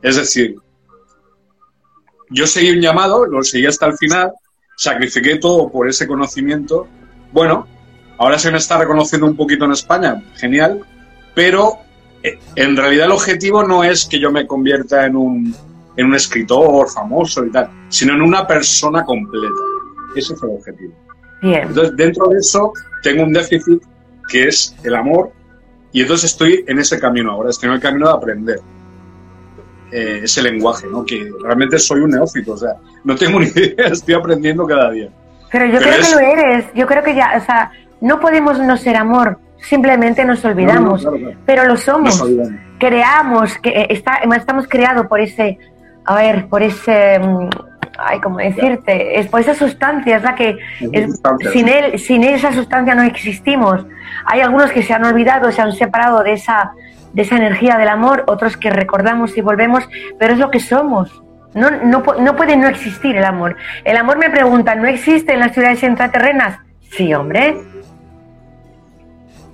Es decir, yo seguí un llamado, lo seguí hasta el final, sacrifiqué todo por ese conocimiento. Bueno, ahora se me está reconociendo un poquito en España, genial, pero eh, en realidad el objetivo no es que yo me convierta en un, en un escritor famoso y tal, sino en una persona completa. Ese fue el objetivo. Entonces, dentro de eso, tengo un déficit que es el amor, y entonces estoy en ese camino ahora, estoy en el camino de aprender eh, ese lenguaje, ¿no? Que realmente soy un neófito, o sea, no tengo ni idea, estoy aprendiendo cada día. Pero yo creo que lo eres, yo creo que ya, o sea, no podemos no ser amor, simplemente nos olvidamos, pero lo somos. Creamos, que eh, está, estamos creados por ese, a ver, por ese mm, ay, ¿cómo decirte? Es por esa sustancia, es la que sin él, sin esa sustancia no existimos. Hay algunos que se han olvidado, se han separado de esa, de esa energía del amor, otros que recordamos y volvemos, pero es lo que somos. No, no, no puede no existir el amor. El amor me pregunta, ¿no existe en las ciudades intraterrenas? Sí, hombre.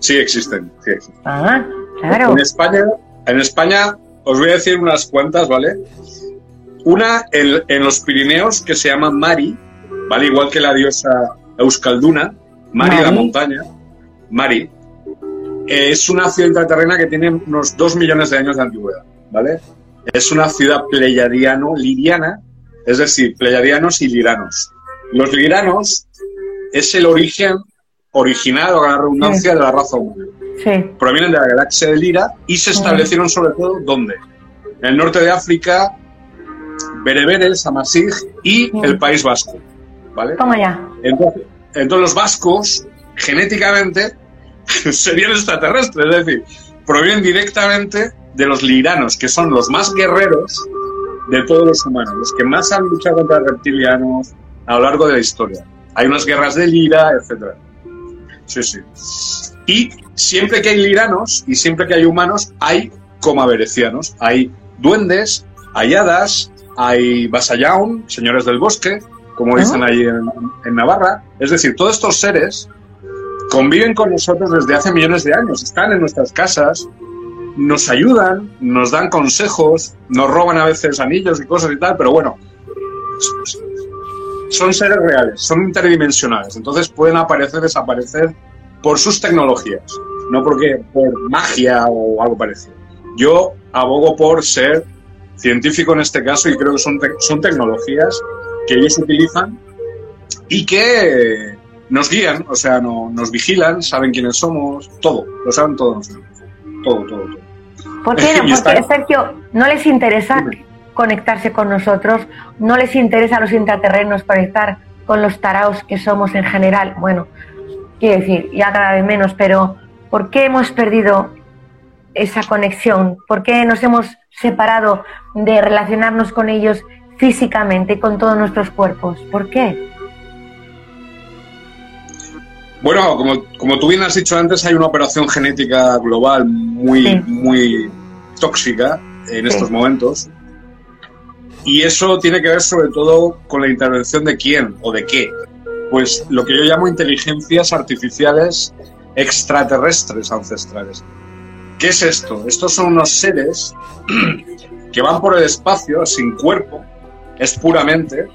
Sí existen, sí existen. Ah, claro. En España, en España os voy a decir unas cuantas, ¿vale? Una en, los Pirineos que se llama Mari, ¿vale? Igual que la diosa Euskalduna, Mari, la montaña, Mari. Es una ciudad intraterrena que tiene unos dos millones de años de antigüedad, ¿vale? Es una ciudad pleyadiano-liriana, es decir, pleyadianos y liranos. Los liranos es el origen original, o la redundancia, de la raza humana. Sí. Provienen de la galaxia de Lira y se establecieron sobre todo, ¿dónde? En el norte de África, bereberes, amasig y el País Vasco. ¿Vale? Toma ya. Entonces, los vascos, genéticamente, serían extraterrestres. Es decir, provienen directamente de los liranos, que son los más guerreros de todos los humanos, los que más han luchado contra reptilianos a lo largo de la historia. Hay unas guerras de lira, etc. Sí, sí. Y siempre que hay liranos y siempre que hay humanos, hay comaverecianos. Hay duendes, hay hadas, hay vasallaun, señores del bosque, como dicen ahí en, en Navarra. Es decir, todos estos seres conviven con nosotros desde hace millones de años, están en nuestras casas, nos ayudan, nos dan consejos, nos roban a veces anillos y cosas y tal, pero bueno, son seres reales, son interdimensionales, entonces pueden aparecer, desaparecer por sus tecnologías, no porque por magia o algo parecido. Yo abogo por ser científico en este caso y creo que son, son tecnologías que ellos utilizan y que nos guían, o sea, no, nos vigilan, saben quiénes somos, todo, lo saben todos Todo, todo, todo. ¿Por qué no? Porque, Sergio, no les interesa conectarse con nosotros, no les interesa a los intraterrenos conectar con los taraos que somos en general. Bueno, quiero decir, ya cada vez menos, pero ¿por qué hemos perdido esa conexión? ¿Por qué nos hemos separado de relacionarnos con ellos físicamente, con todos nuestros cuerpos? ¿Por qué? Bueno, como, como tú bien has dicho antes, hay una operación genética global muy, muy tóxica en estos momentos. Y eso tiene que ver sobre todo con la intervención de quién o de qué. Pues lo que yo llamo inteligencias artificiales extraterrestres ancestrales. ¿Qué es esto? Estos son unos seres que van por el espacio sin cuerpo, es puramente,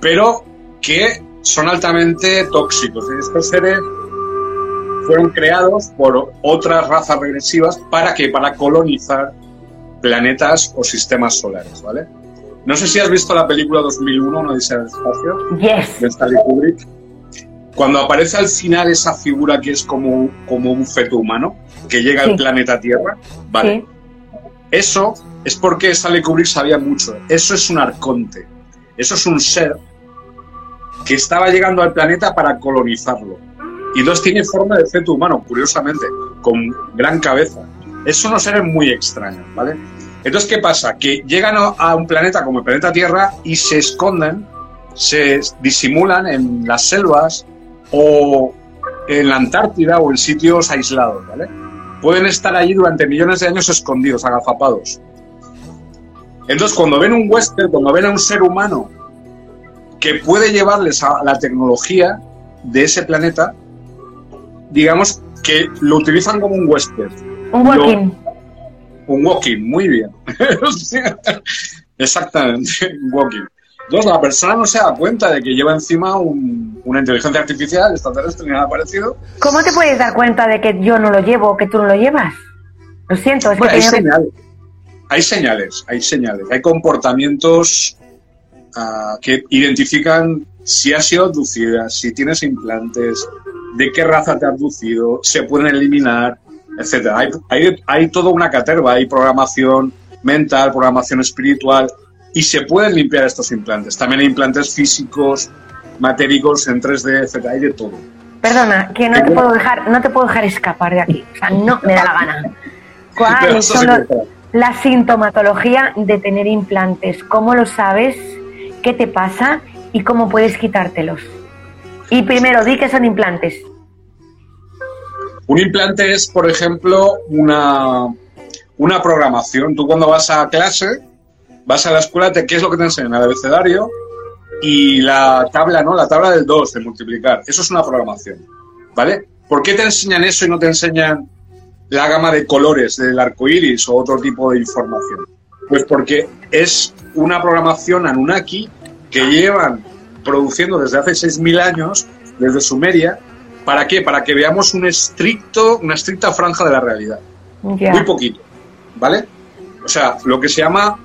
pero que son altamente tóxicos. Estos seres fueron creados por otras razas regresivas para que para colonizar planetas o sistemas solares, ¿vale? No sé si has visto la película 2001, No dice el espacio, yes. de Stanley Kubrick. Cuando aparece al final esa figura que es como, como un feto humano, que llega al planeta Tierra, ¿vale? Eso es porque Stanley Kubrick sabía mucho. Eso es un arconte. Eso es un ser que estaba llegando al planeta para colonizarlo. Y entonces tiene forma de feto humano, curiosamente, con gran cabeza. Eso no seres muy extraños, ¿vale? Entonces, ¿qué pasa? Que llegan a un planeta como el planeta Tierra y se esconden, se disimulan en las selvas o en la Antártida o en sitios aislados, ¿vale? Pueden estar allí durante millones de años escondidos, agazapados. Entonces, cuando ven un huésped, cuando ven a un ser humano que puede llevarles a la tecnología de ese planeta, digamos que lo utilizan como un huésped. Un walking. un walking, muy bien. Exactamente, un walking. Entonces la persona no se da cuenta de que lleva encima una inteligencia artificial extraterrestre ni nada parecido. ¿Cómo te puedes dar cuenta de que yo no lo llevo o que tú no lo llevas? Lo siento, es que hay, señales, hay señales, hay señales, hay comportamientos que identifican si has sido abducida, si tienes implantes, de qué raza te ha abducido, se pueden eliminar, etcétera. Hay, hay, hay toda una caterva, hay programación mental, programación espiritual, y se pueden limpiar estos implantes. También hay implantes físicos, matéricos en 3D, etcétera, hay de todo. Perdona, que no te puedo dejar, no te puedo dejar escapar de aquí. O sea, no me da la gana. ¿Cuál es la sintomatología de tener implantes? ¿Cómo lo sabes? qué te pasa y cómo puedes quitártelos. Y primero, di que son implantes. Un implante es, por ejemplo, una, una programación. Tú cuando vas a clase, vas a la escuela, ¿qué es lo que te enseñan? El abecedario y la tabla, ¿no? La tabla del 2 de multiplicar. Eso es una programación, ¿vale? ¿Por qué te enseñan eso y no te enseñan la gama de colores del arco iris o otro tipo de información? Pues porque es una programación Anunnaki que llevan produciendo desde hace 6.000 años, desde Sumeria. ¿Para qué? Para que veamos un estricto, una estricta franja de la realidad. Muy poquito, ¿vale? O sea, lo que se llama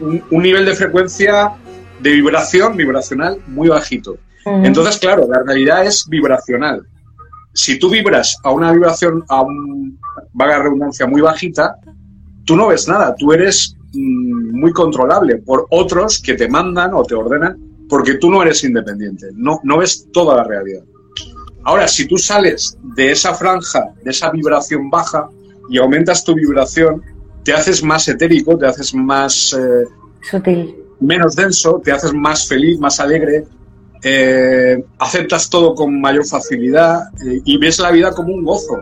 un, nivel de frecuencia de vibración, vibracional, muy bajito. Entonces, claro, la realidad es vibracional. Si tú vibras a una vibración, a un, vaga redundancia, muy bajita, tú no ves nada, tú eres Mm, muy controlable por otros que te mandan o te ordenan porque tú no eres independiente, no, no ves toda la realidad. Ahora, si tú sales de esa franja, de esa vibración baja, y aumentas tu vibración, te haces más etérico, te haces más... eh, Sutil. menos denso, te haces más feliz, más alegre, eh, aceptas todo con mayor facilidad eh, y ves la vida como un gozo,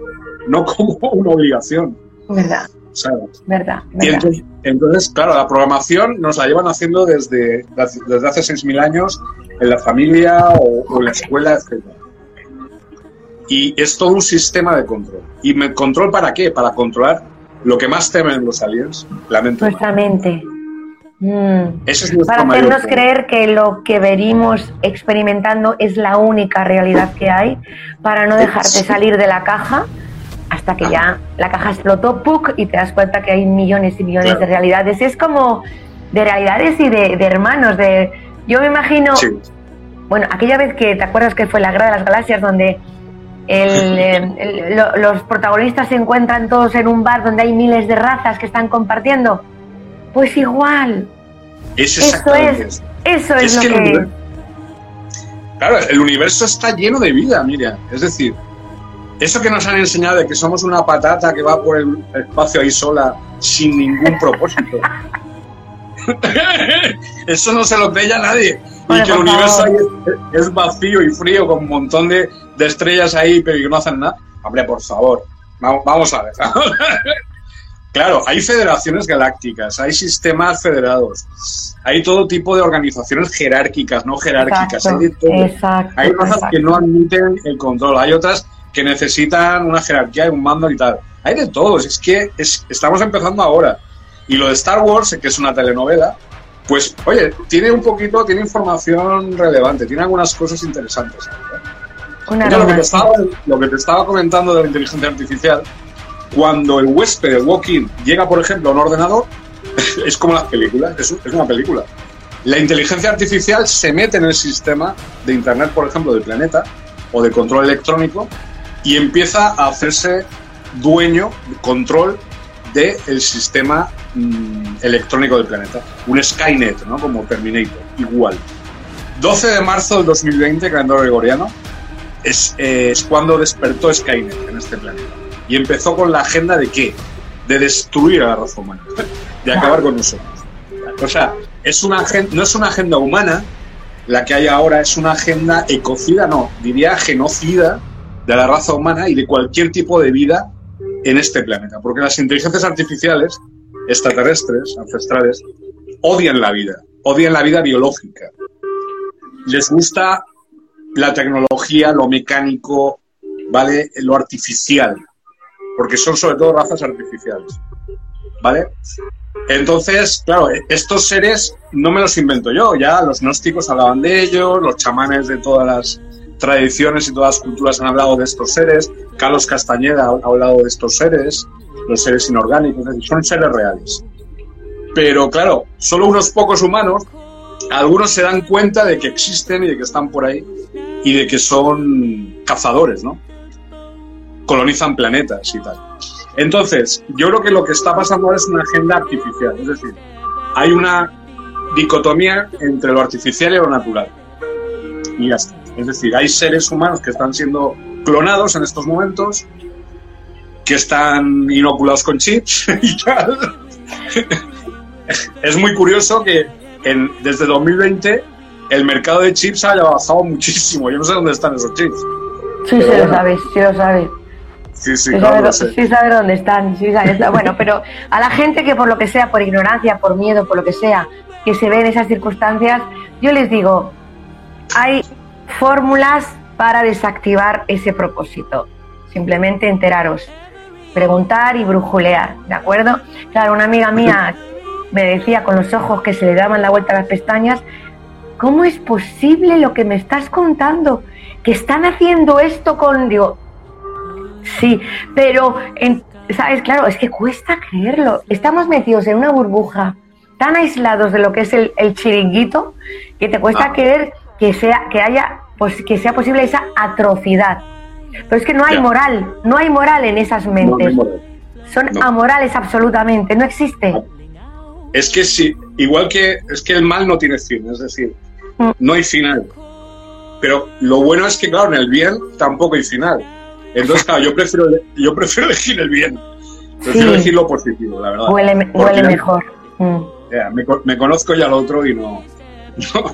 no como una obligación. Verdad, ¿sabes? verdad, Y verdad. entonces, entonces, claro, la programación nos la llevan haciendo desde, desde hace 6.000 años en la familia o, o en la escuela, etc. Y es todo un sistema de control. ¿Y me, control para qué? Para controlar lo que más temen los aliens, la mente. humana. Nuestra mente. Mm. Es nuestro Para mayor hacernos problema. creer que lo que venimos experimentando es la única realidad que hay, para no dejarte salir de la caja hasta que ya la caja explotó, ¡puc! y te das cuenta que hay millones y millones Claro. de realidades. Y es como de realidades y de, de hermanos. De, yo me imagino, Sí. bueno, aquella vez que te acuerdas que fue la Guerra de las Galaxias, donde el, eh, el- lo- los protagonistas se encuentran todos en un bar donde hay miles de razas que están compartiendo. Pues igual, Es eso es, eso. es, Es lo que que, el Claro, el universo está lleno de vida, Miriam. Es decir, eso que nos han enseñado de que somos una patata que va por el espacio ahí sola sin ningún propósito. eso no se lo cree ya nadie. Bueno, y que el universo favor. ahí es, es vacío y frío con un montón de, de estrellas ahí, pero que no hacen nada. Hombre, por favor, vamos, vamos a ver. Claro, hay federaciones galácticas, hay sistemas federados, hay todo tipo de organizaciones jerárquicas, no jerárquicas, Exacto, hay de todo. exacto, Hay exacto. que no admiten el control, hay otras que necesitan una jerarquía y un mando y tal. Hay de todos, es que es- estamos empezando ahora. Y lo de Star Wars, que es una telenovela, pues, oye, tiene un poquito, tiene información relevante, tiene algunas cosas interesantes. Una Mira, lo, que te estaba, lo que te estaba comentando de la inteligencia artificial, cuando el huésped, el walk-in, llega, por ejemplo, a un ordenador, es como las películas, es, es una película. La inteligencia artificial se mete en el sistema de Internet, por ejemplo, del planeta o de control electrónico y empieza a hacerse dueño, control del sistema mm, electrónico del planeta. Un Skynet, ¿no? Como Terminator, igual. 12 de marzo del 2020, calendario gregoriano, es, eh, es cuando despertó Skynet en este planeta. Y empezó con la agenda de qué? De destruir a la raza humana, de acabar con nosotros. O sea, es una no es una agenda humana la que hay ahora, es una agenda ecocida, no, diría genocida de la raza humana y de cualquier tipo de vida en este planeta. Porque las inteligencias artificiales, extraterrestres, ancestrales, odian la vida, odian la vida biológica. Les gusta la tecnología, lo mecánico, ¿vale? Lo artificial. Porque son sobre todo razas artificiales. ¿Vale? Entonces, claro, estos seres no me los invento yo, ya los gnósticos hablaban de ellos, los chamanes de todas las tradiciones y todas las culturas han hablado de estos seres, Carlos Castañeda ha hablado de estos seres, los seres inorgánicos, es decir, son seres reales. Pero claro, solo unos pocos humanos, algunos se dan cuenta de que existen y de que están por ahí y de que son cazadores, ¿no? Colonizan planetas y tal. Entonces, yo creo que lo que está pasando ahora es una agenda artificial, es decir, hay una dicotomía entre lo artificial y lo natural. Y ya está. Es decir, hay seres humanos que están siendo clonados en estos momentos, que están inoculados con chips y tal. es muy curioso que desde 2020 el mercado de chips haya bajado muchísimo. Yo no sé dónde están esos chips. Sí, sí lo bueno. sabes, sí lo sabes. Sí, sí, Sí, claro, sabe, lo sé. sí sabe dónde están, sí sabe Bueno, pero a la gente que por lo que sea, por ignorancia, por miedo, por lo que sea, que se ve en esas circunstancias, yo les digo, hay fórmulas para desactivar ese propósito. Simplemente enteraros, preguntar y brujulear, ¿de acuerdo? Claro, una amiga mía me decía con los ojos que se le daban la vuelta a las pestañas, ¿cómo es posible lo que me estás contando? Que están haciendo esto con, digo, Sí, pero, en- ¿sabes? Claro, es que cuesta creerlo. Estamos metidos en una burbuja tan aislados de lo que es el, el chiringuito que te cuesta Ah. creer que sea que haya pues que sea posible esa atrocidad. Pero es que no hay Ya. moral, no hay moral en esas mentes. no. Son no. amorales absolutamente, no existe. Es que sí, igual que es que el mal no tiene fin, es decir. No hay final. Pero lo bueno es que, claro, en el bien tampoco hay final. Entonces, claro, yo prefiero, yo prefiero elegir el bien. Prefiero Sí. decir lo positivo, la verdad. Huele, mejor. Mm. me, co- me conozco ya al otro y no, no,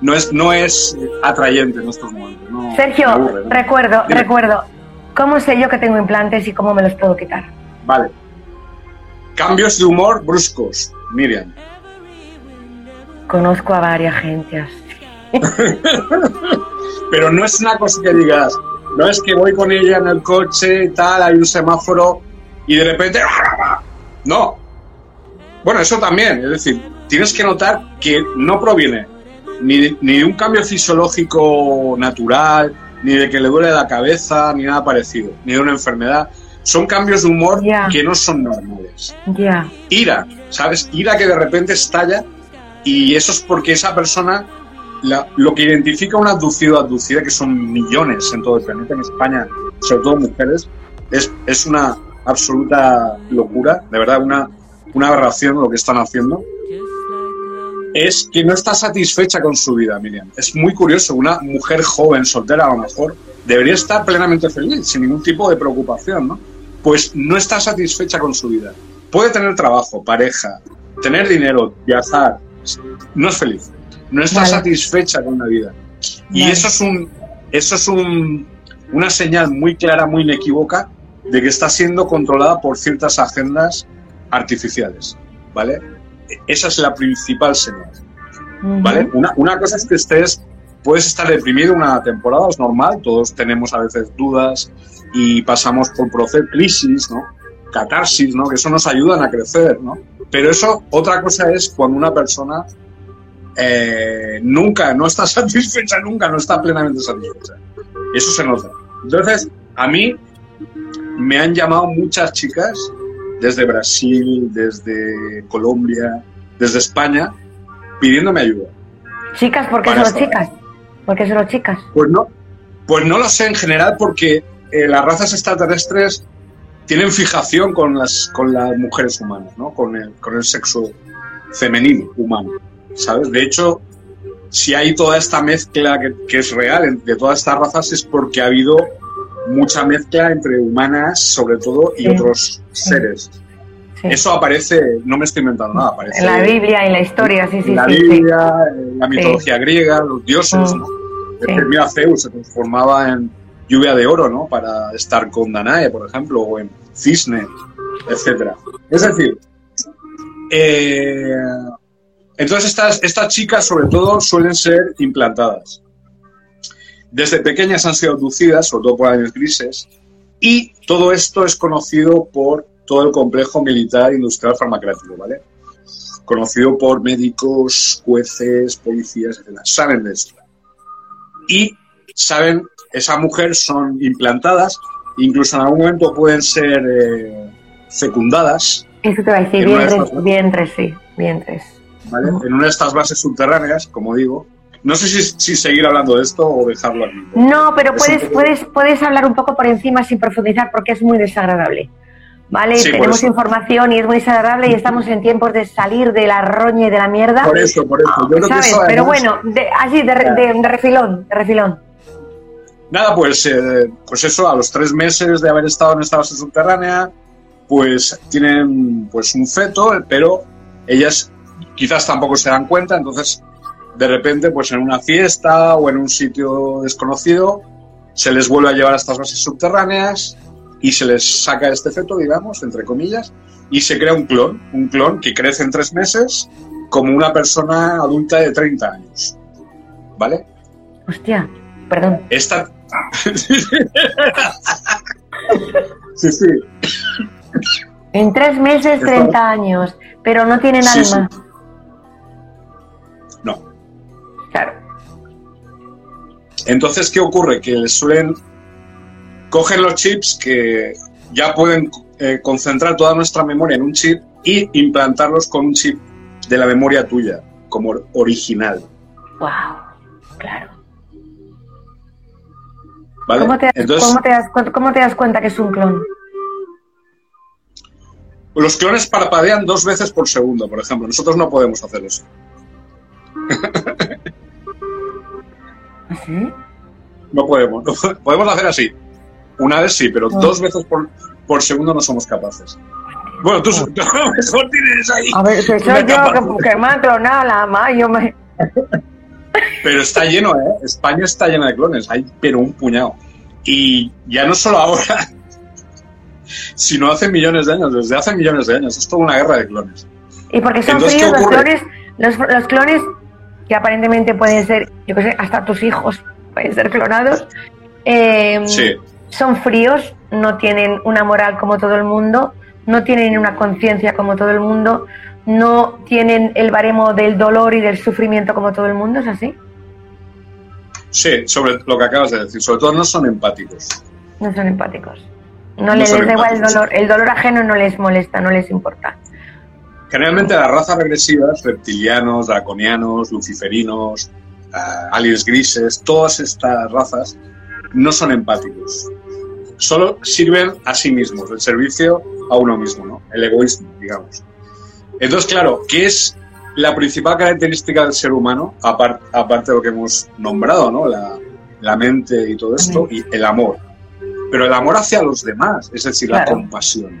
no es, no es atrayente en estos momentos. no- Sergio, aburre, ¿no? recuerdo, Dime. recuerdo. ¿Cómo sé yo que tengo implantes y cómo me los puedo quitar? Vale. Cambios de humor bruscos, Miriam. Conozco a varias gentes. Pero no es una cosa que digas, no es que voy con ella en el coche y tal, hay un semáforo y de repente... No. Bueno, eso también, es decir, tienes que notar que no proviene ni de, ni de un cambio fisiológico natural, ni de que le duele la cabeza, ni nada parecido, ni de una enfermedad. Son cambios de humor que no son normales. Ya. ira, ¿sabes? Ira que de repente estalla y eso es porque esa persona, lo que identifica un abducido o abducida, que son millones en todo el planeta, en España, sobre todo mujeres, es, es una absoluta locura, de verdad, una, una aberración lo que están haciendo. Es que no está satisfecha con su vida, Miriam. Es muy curioso, una mujer joven, soltera a lo mejor, debería estar plenamente feliz, sin ningún tipo de preocupación, ¿no? Pues no está satisfecha con su vida puede tener trabajo, pareja, tener dinero, viajar, no es feliz, no está Vale. satisfecha con la vida. Y Vale. eso es un, eso es un, una señal muy clara, muy inequívoca de que está siendo controlada por ciertas agendas artificiales, ¿vale? Esa es la principal señal. ¿vale? Una, una cosa es que estés, puedes estar deprimido una temporada, es normal, todos tenemos a veces dudas y pasamos por procesos, crisis, ¿no? Catarsis, ¿no? Que eso nos ayudan a crecer, ¿no? Pero eso, otra cosa es cuando una persona eh, nunca, no está satisfecha, nunca, no está plenamente satisfecha. Eso se nota. Entonces, a mí me han llamado muchas chicas desde Brasil, desde Colombia, desde España, pidiéndome ayuda. Chicas, ¿por qué solo chicas? ¿Por qué solo chicas? Pues no, pues no lo sé en general porque eh, las razas extraterrestres tienen fijación con las, con las mujeres humanas, ¿no? Con el, con el sexo femenino humano, ¿sabes? De hecho, si hay toda esta mezcla que, que es real entre todas estas razas es porque ha habido mucha mezcla entre humanas, sobre todo, y Sí, otros seres. Sí. Eso aparece, no me estoy inventando nada, aparece en la Biblia, en la historia, sí, sí, la sí. Biblia, la mitología griega, los dioses, Mm. ¿no? Mira Zeus se transformaba en lluvia de oro, ¿no? Para estar con Danae, por ejemplo, o en cisne, etcétera. Es decir, eh, entonces estas, estas chicas sobre todo suelen ser implantadas. Desde pequeñas han sido abducidas, sobre todo por años grises, y todo esto es conocido por todo el complejo militar industrial farmacéutico, ¿vale? Conocido por médicos, jueces, policías, etcétera. Saben de esto y saben, esa mujer son implantadas, incluso en algún momento pueden ser eh, fecundadas, Eso te va a decir, vientres, vientres, sí, vientres. ¿vale? En una de estas bases subterráneas, como digo. No sé si, si seguir hablando de esto o dejarlo aquí. No, pero puedes, poco- puedes, puedes hablar un poco por encima sin profundizar porque es muy desagradable. ¿Vale? Sí, Tenemos información y es muy desagradable y estamos en tiempos de salir de la roña y de la mierda. Por eso, por eso. Yo creo que ¿Sabes? eso, Pero bueno, de- así, de, re- de- de refilón, de refilón. Nada, pues, eh, pues eso, a los tres meses de haber estado en esta base subterránea, pues tienen pues un feto, pero ellas quizás tampoco se dan cuenta, entonces de repente, pues en una fiesta o en un sitio desconocido, se les vuelve a llevar a estas bases subterráneas y se les saca este feto, digamos, entre comillas, y se crea un clon, un clon que crece en tres meses como una persona adulta de 30 años. ¿Vale? Hostia, perdón. Esta. Sí, sí. En tres meses, Esto- 30 años, pero no tienen Sí, alma. No. Claro. Entonces, ¿qué ocurre? Que suelen. Cogen los chips que ya pueden eh, concentrar toda nuestra memoria en un chip y implantarlos con un chip de la memoria tuya, como original. Wow. Claro. ¿Vale? ¿Cómo te, das, Entonces, cómo te das cuen- cómo te das cuenta que es un clon? los clones parpadean dos veces por segundo, por ejemplo. Nosotros no podemos hacer eso. ¿Así? No podemos. no podemos hacer así. Una vez sí, pero Ah. dos veces por, por segundo no somos capaces. Bueno, tú, tú a lo mejor tienes ahí. A ver, soy yo que, que me han clonado la más, yo me... Pero está lleno, ¿eh? España está llena de clones, hay pero un puñado. Y ya no solo ahora, sino hace millones de años, desde hace millones de años. Es toda una guerra de clones. Y porque son Entonces, fríos ¿qué los clones, los, los clones que aparentemente pueden ser, yo qué sé, hasta tus hijos pueden ser clonados, eh, Sí. son fríos, no tienen una moral como todo el mundo, no tienen una conciencia como todo el mundo, no tienen el baremo del dolor y del sufrimiento como todo el mundo, ¿es así? Sí, sobre lo que acabas de decir. Sobre todo no son empáticos. No son empáticos. No, No les, da igual el dolor, el dolor ajeno no les molesta, no les importa. Generalmente las razas regresivas, reptilianos, draconianos, luciferinos, ah, aliens grises, todas estas razas no son empáticos. Solo sirven a sí mismos, el servicio a uno mismo, ¿no? El egoísmo, digamos. Entonces, claro, ¿qué es la principal característica del ser humano, apar- aparte de lo que hemos nombrado, ¿no? La, la mente y todo esto, y el amor. Pero el amor hacia los demás, es decir, la compasión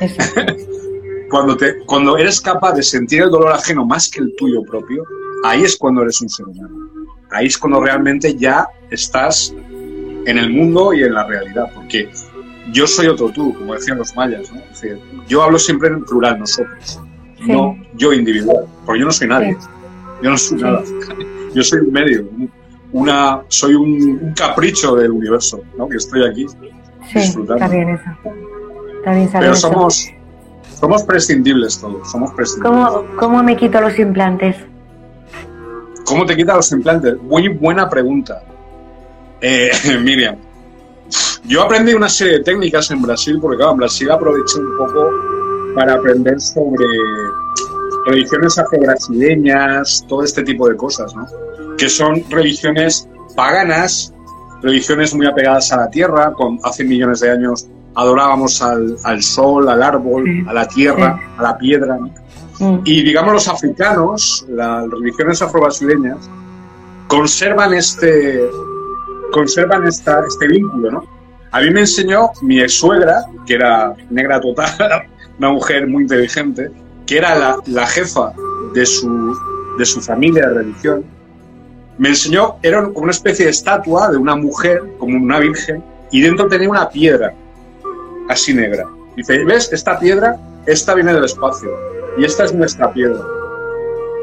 cuando, te, cuando eres capaz de sentir el dolor ajeno más que el tuyo propio, ahí es cuando eres un ser humano. Ahí es cuando realmente ya estás en el mundo y en la realidad, porque yo soy otro tú, como decían los mayas. ¿no? Es decir, yo hablo siempre en plural, nosotros, Sí. no yo individual, porque yo no soy nadie, yo no soy nada. Yo soy un medio, un- una, soy un, un capricho del universo, ¿no? que estoy aquí. Sí, Disfrutando. está bien eso. Está bien Pero eso. somos, somos prescindibles todos, somos prescindibles. ¿Cómo, ¿Cómo me quito los implantes? ¿Cómo te quitas los implantes? Muy buena pregunta. Eh, Miriam, yo aprendí una serie de técnicas en Brasil, porque claro, en Brasil aproveché un poco para aprender sobre religiones afro-brasileñas, todo este tipo de cosas, ¿no? Que son religiones paganas, religiones muy apegadas a la tierra, con, hace millones de años adorábamos al, al sol, al árbol, Sí. a la tierra, a la piedra, ¿no? Y digamos los africanos, las religiones afro-brasileñas, conservan este conservan esta, este vínculo, ¿no? A mí me enseñó mi ex suegra, que era negra total, una mujer muy inteligente, que era la, la jefa de su, de su familia de religión. Me enseñó, era como una especie de estatua de una mujer, como una virgen, y dentro tenía una piedra, así negra. Dice, ¿ves? Esta piedra, esta viene del espacio, y esta es nuestra piedra.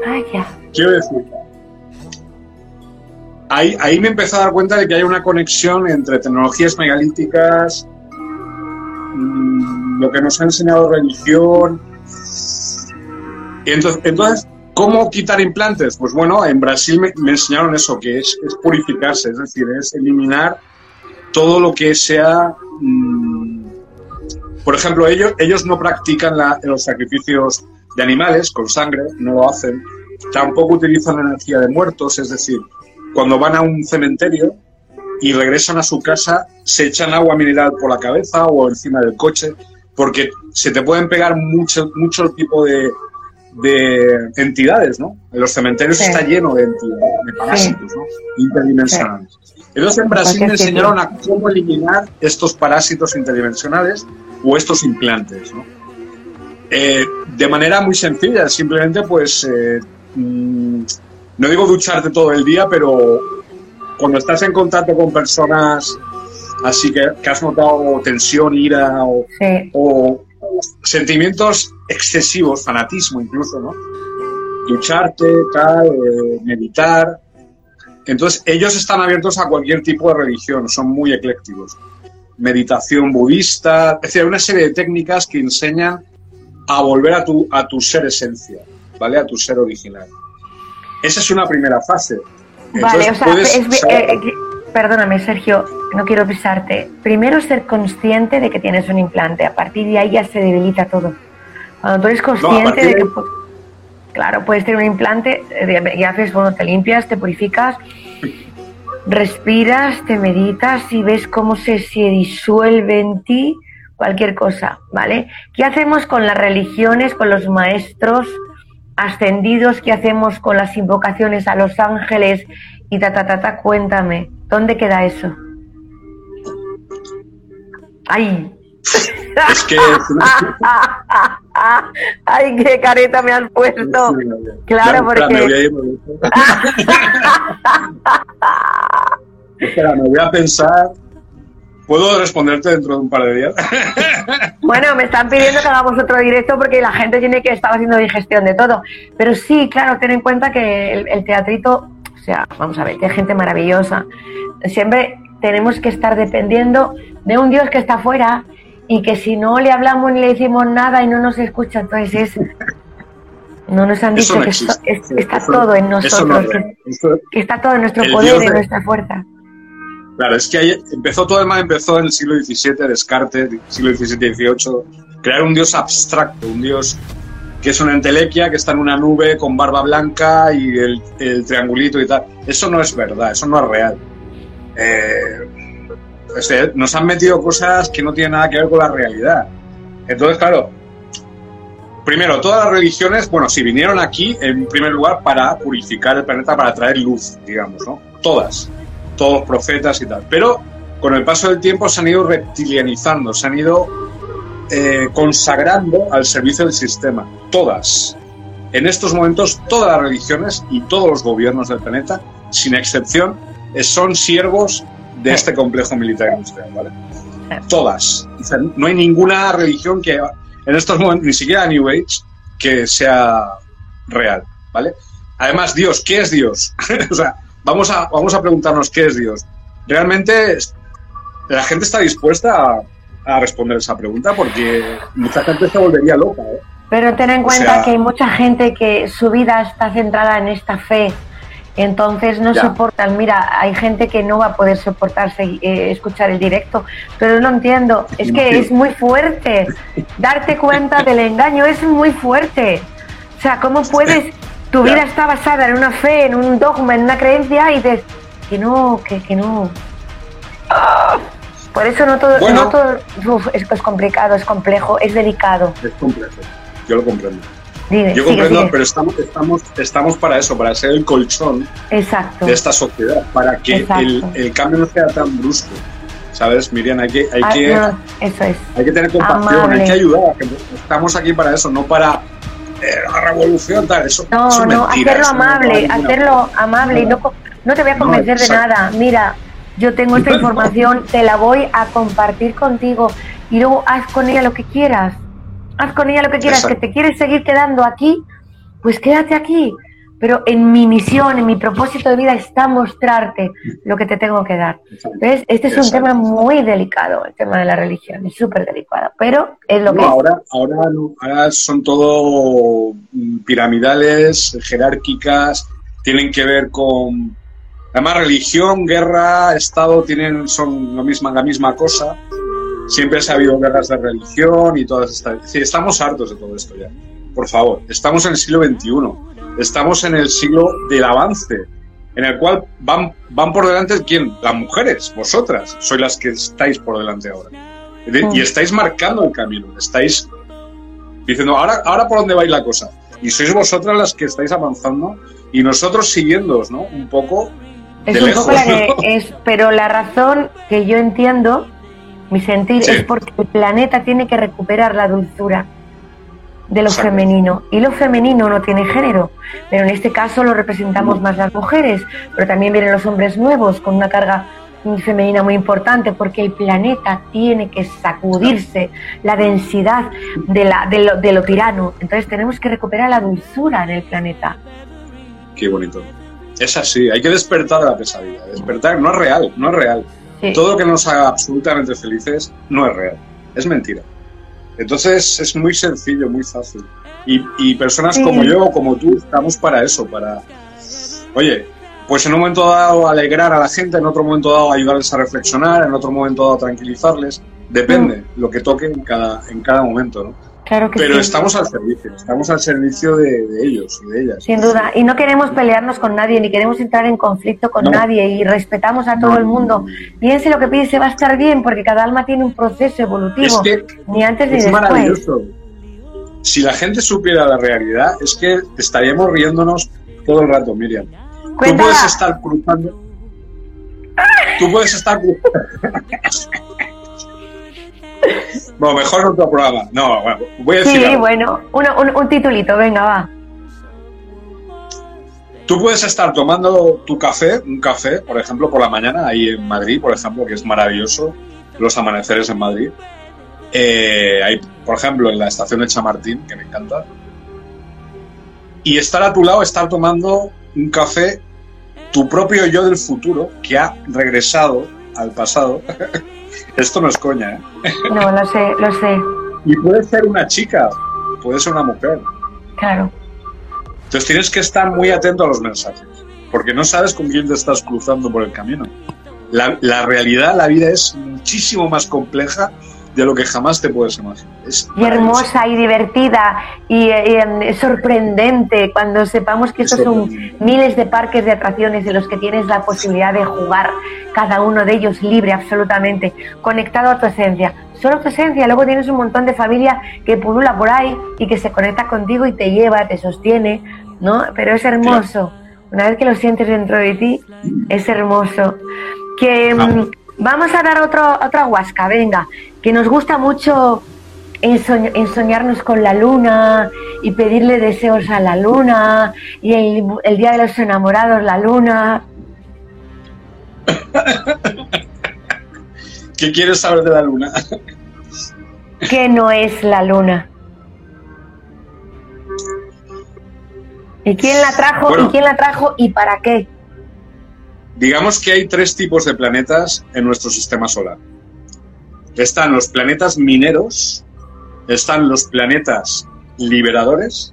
Vaya. Quiero decir, ahí, ahí me empecé a dar cuenta de que hay una conexión entre tecnologías megalíticas, mm, lo que nos ha enseñado religión. Entonces, ¿cómo quitar implantes? Pues bueno, en Brasil me, enseñaron eso, que es, purificarse, es decir, es eliminar todo lo que sea... mm, por ejemplo, ellos, ellos no practican los sacrificios de animales con sangre, no lo hacen. Tampoco utilizan energía de muertos, es decir, cuando van a un cementerio y regresan a su casa, se echan agua mineral por la cabeza o encima del coche, porque se te pueden pegar mucho, mucho tipo de, de entidades, ¿no? En los cementerios Sí. está lleno de entidades, de parásitos, ¿no? Interdimensionales. Entonces en Brasil me enseñaron a cómo eliminar estos parásitos interdimensionales o estos implantes, ¿no? Eh, de manera muy sencilla, simplemente pues, eh, mm, no digo ducharte todo el día, pero cuando estás en contacto con personas así que, que has notado tensión, ira o, Sí. o sentimientos excesivos, fanatismo incluso, ¿no? Ducharte, tal, eh, meditar. Entonces, ellos están abiertos a cualquier tipo de religión, son muy eclécticos. Meditación budista, es decir, hay una serie de técnicas que enseñan a volver a tu, a tu ser esencia, ¿vale? A tu ser original. Esa es una primera fase. Vale, Entonces, o sea, puedes es- eh, eh, perdóname, Sergio, no quiero pisarte. Primero ser consciente de que tienes un implante, a partir de ahí ya se debilita todo. Cuando tú eres consciente de que, claro, puedes tener un implante, eh, y haces, bueno, te limpias, te purificas, respiras, te meditas y ves cómo se, se disuelve en ti cualquier cosa, ¿vale? ¿Qué hacemos con las religiones, con los maestros ascendidos? ¿Qué hacemos con las invocaciones a los ángeles? Y ta, ta, ta, ta, cuéntame, ¿dónde queda eso? ¡Ay! Es que Ay, qué careta me has puesto. Claro, porque. Espera, me voy a pensar. ¿Puedo responderte dentro de un par de días? Bueno, me están pidiendo que hagamos otro directo porque la gente tiene que estar haciendo digestión de todo. Pero sí, claro, ten en cuenta que el, teatrito, o sea, vamos a ver, que hay gente maravillosa. Siempre tenemos que estar dependiendo de un Dios que está afuera y que si no le hablamos ni le decimos nada y no nos escucha, entonces es... No nos han dicho que está todo en nosotros, que, está todo en nuestro poder, y en nuestra fuerza. Claro, es que empezó todo el mal, empezó en el siglo XVII, Descartes, siglo XVII XVIII, crear un dios abstracto, un dios que es una entelequia, que está en una nube con barba blanca y el, triangulito y tal. Eso no es verdad, eso no es real. Eh, nos han metido cosas que no tienen nada que ver con la realidad. Entonces, claro, primero, todas las religiones, bueno, sí, vinieron aquí en primer lugar para purificar el planeta, para traer luz, digamos, ¿no? Todas todos profetas y tal. Pero con el paso del tiempo se han ido reptilianizando, se han ido eh, consagrando al servicio del sistema. Todas. En estos momentos, todas las religiones y todos los gobiernos del planeta, sin excepción, eh, son siervos de este complejo militar industrial. ¿vale? Todas. no hay ninguna religión que en estos momentos, ni siquiera New Age, que sea real. ¿vale? Además, Dios, ¿qué es Dios? o sea, vamos a, vamos a preguntarnos qué es Dios. ¿Realmente la gente está dispuesta a, responder esa pregunta? Porque mucha gente se volvería loca. ¿eh? Pero ten en cuenta que hay mucha gente que su vida está centrada en esta fe. Entonces no soportan. Mira, hay gente que no va a poder soportarse eh, escuchar el directo, pero no entiendo. Es que es muy fuerte. Darte cuenta del engaño es muy fuerte. O sea, ¿cómo puedes tu vida está basada en una fe, en un dogma, en una creencia y dices que no, que, que no. Por eso no todo, no todo es, complicado, es complejo, es delicado. Es complejo, yo lo comprendo. yo comprendo, pero estamos, estamos, estamos para eso, para ser el colchón Exacto. de esta sociedad, para que el, el, cambio no sea tan brusco. ¿Sabes, Miriam? Hay que, hay ah, que, eso es. hay que tener compasión, hay que ayudar. Estamos aquí para eso, no para la revolución, tal, eso. No, no, hacerlo amable, hacerlo amable y no, no te voy a convencer de nada. Mira, yo tengo esta información, te la voy a compartir contigo y luego haz con ella lo que quieras. Haz con ella lo que quieras, que te quieres seguir quedando aquí, pues quédate aquí pero en mi misión, en mi propósito de vida está mostrarte lo que te tengo que dar. ¿Ves? Este es un tema muy delicado, el tema de la religión, es súper delicado, pero es lo que ahora, Ahora, ahora son todo piramidales, jerárquicas, tienen que ver con... Además, religión, guerra, Estado tienen, son lo misma, la misma cosa. Siempre ha habido guerras de religión y todas estas... Sí, estamos hartos de todo esto ya. Por favor, estamos en el siglo XXI estamos en el siglo del avance, en el cual van, van por delante quién? Las mujeres, vosotras, sois las que estáis por delante ahora. Y estáis marcando el camino, estáis diciendo, ahora, ahora por dónde va la cosa. Y sois vosotras las que estáis avanzando y nosotros siguiéndoos, ¿no? Un poco es un poco la que es, pero la razón que yo entiendo, mi sentir, es porque el planeta tiene que recuperar la dulzura de lo femenino. Y lo femenino no tiene género, pero en este caso lo representamos más las mujeres, pero también vienen los hombres nuevos con una carga femenina muy importante porque el planeta tiene que sacudirse la densidad de, la, de, lo, de lo tirano. Entonces tenemos que recuperar la dulzura en el planeta. Qué bonito. Es así, hay que despertar de la pesadilla. Despertar no es real, no es real. Todo lo que nos haga absolutamente felices no es real, es mentira. Entonces es muy sencillo, muy fácil. Y, personas como yo, como tú, estamos para eso, para, oye, pues en un momento dado alegrar a la gente, en otro momento dado ayudarles a reflexionar, en otro momento dado tranquilizarles, depende lo que toque en cada, en cada momento, ¿no? Pero estamos al servicio, estamos al servicio de, ellos y de ellas. Sin duda, y no queremos pelearnos con nadie, ni queremos entrar en conflicto con nadie, y respetamos a todo el mundo. Piense lo que piense, va a estar bien, porque cada alma tiene un proceso evolutivo, ni antes ni después. Maravilloso. Si la gente supiera la realidad, es que estaríamos riéndonos todo el rato, Miriam. Tú puedes estar cruzando. Tú puedes estar cruzando. Bueno, mejor otro programa. No, bueno, voy a decir. Sí, algo. bueno, uno- un, un titulito, venga, va. Tú puedes estar tomando tu café, un café, por ejemplo, por la mañana, ahí en Madrid, por ejemplo, que es maravilloso, los amaneceres en Madrid. Eh, ahí, por ejemplo, en la estación de Chamartín, que me encanta. Y estar a tu lado, estar tomando un café, tu propio yo del futuro, que ha regresado al pasado. Esto no es coña, ¿eh? No, lo sé, lo sé, Y puede ser una chica, puede ser una mujer. claro. Entonces tienes que estar muy atento a los mensajes, porque no sabes con quién te estás cruzando por el camino. La, la realidad, la vida es muchísimo más compleja de lo que jamás te puedes imaginar. Es Y hermosa y divertida y, eh, em, sorprendente cuando sepamos que estos son miles de parques de atracciones en los que tienes la posibilidad de jugar, cada uno de ellos libre absolutamente, conectado a tu esencia. Solo tu esencia, luego tienes un montón de familia que pulula por ahí y que se conecta contigo y te lleva, te sostiene, ¿no? Pero es hermoso. Una vez que lo sientes dentro de ti, es hermoso. Que mm, vamos a dar otro, otra huasca, venga, que nos gusta mucho ensoñ- ensoñarnos con la luna y pedirle deseos a la luna y el, el día de los enamorados la luna. ¿Qué quieres saber de la luna? ¿Qué no es la luna? ¿Y quién la trajo? Bueno. ¿Y quién la trajo? ¿Y para qué? Digamos que hay tres tipos de planetas en nuestro sistema solar. Están los planetas mineros, están los planetas liberadores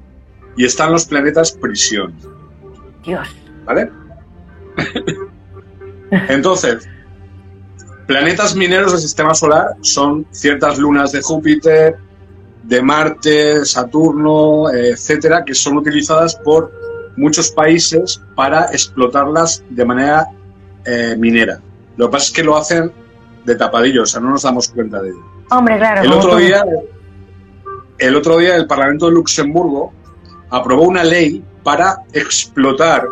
y están los planetas prisión. Dios. ¿Vale? Entonces, planetas mineros del sistema solar son ciertas lunas de Júpiter, de Marte, Saturno, etcétera, que son utilizadas por muchos países para explotarlas de manera eh, minera. Lo que pasa es que lo hacen de tapadillo, o sea, no nos damos cuenta de ello. Hombre, claro. El otro día, el otro día el Parlamento de Luxemburgo aprobó una ley para explotar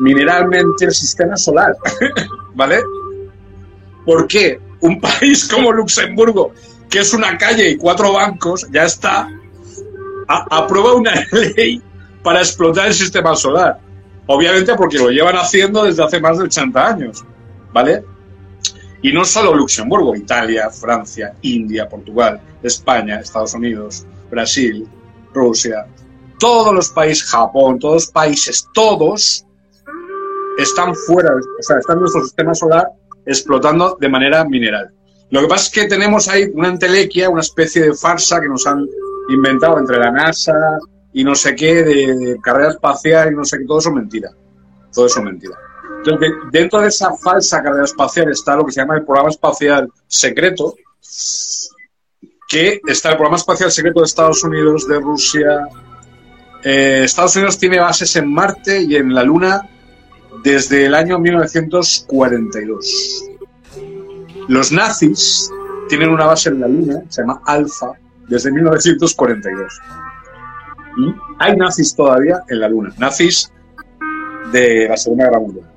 mineralmente el sistema solar, ¿vale? ¿Por qué un país como Luxemburgo, que es una calle y cuatro bancos, ya está, a- aprueba una ley para explotar el sistema solar? Obviamente porque lo llevan haciendo desde hace más de 80 años, ¿vale? Y no solo Luxemburgo, Italia, Francia, India, Portugal, España, Estados Unidos, Brasil, Rusia, todos los países, Japón, todos los países, todos están fuera, o sea, están nuestro sistema solar explotando de manera mineral. Lo que pasa es que tenemos ahí una entelequia, una especie de farsa que nos han inventado entre la NASA y no sé qué, de, carrera espacial y no sé qué, todo eso es mentira. Todo eso es mentira. Entonces, de- dentro de esa falsa carrera espacial está lo que se llama el programa espacial secreto, que está el programa espacial secreto de Estados Unidos, de Rusia. Eh, Estados Unidos tiene bases en Marte y en la Luna desde el año 1942. Los nazis tienen una base en la Luna, se llama Alfa, desde 1942. Y hay nazis todavía en la Luna, nazis de la Segunda Guerra Mundial.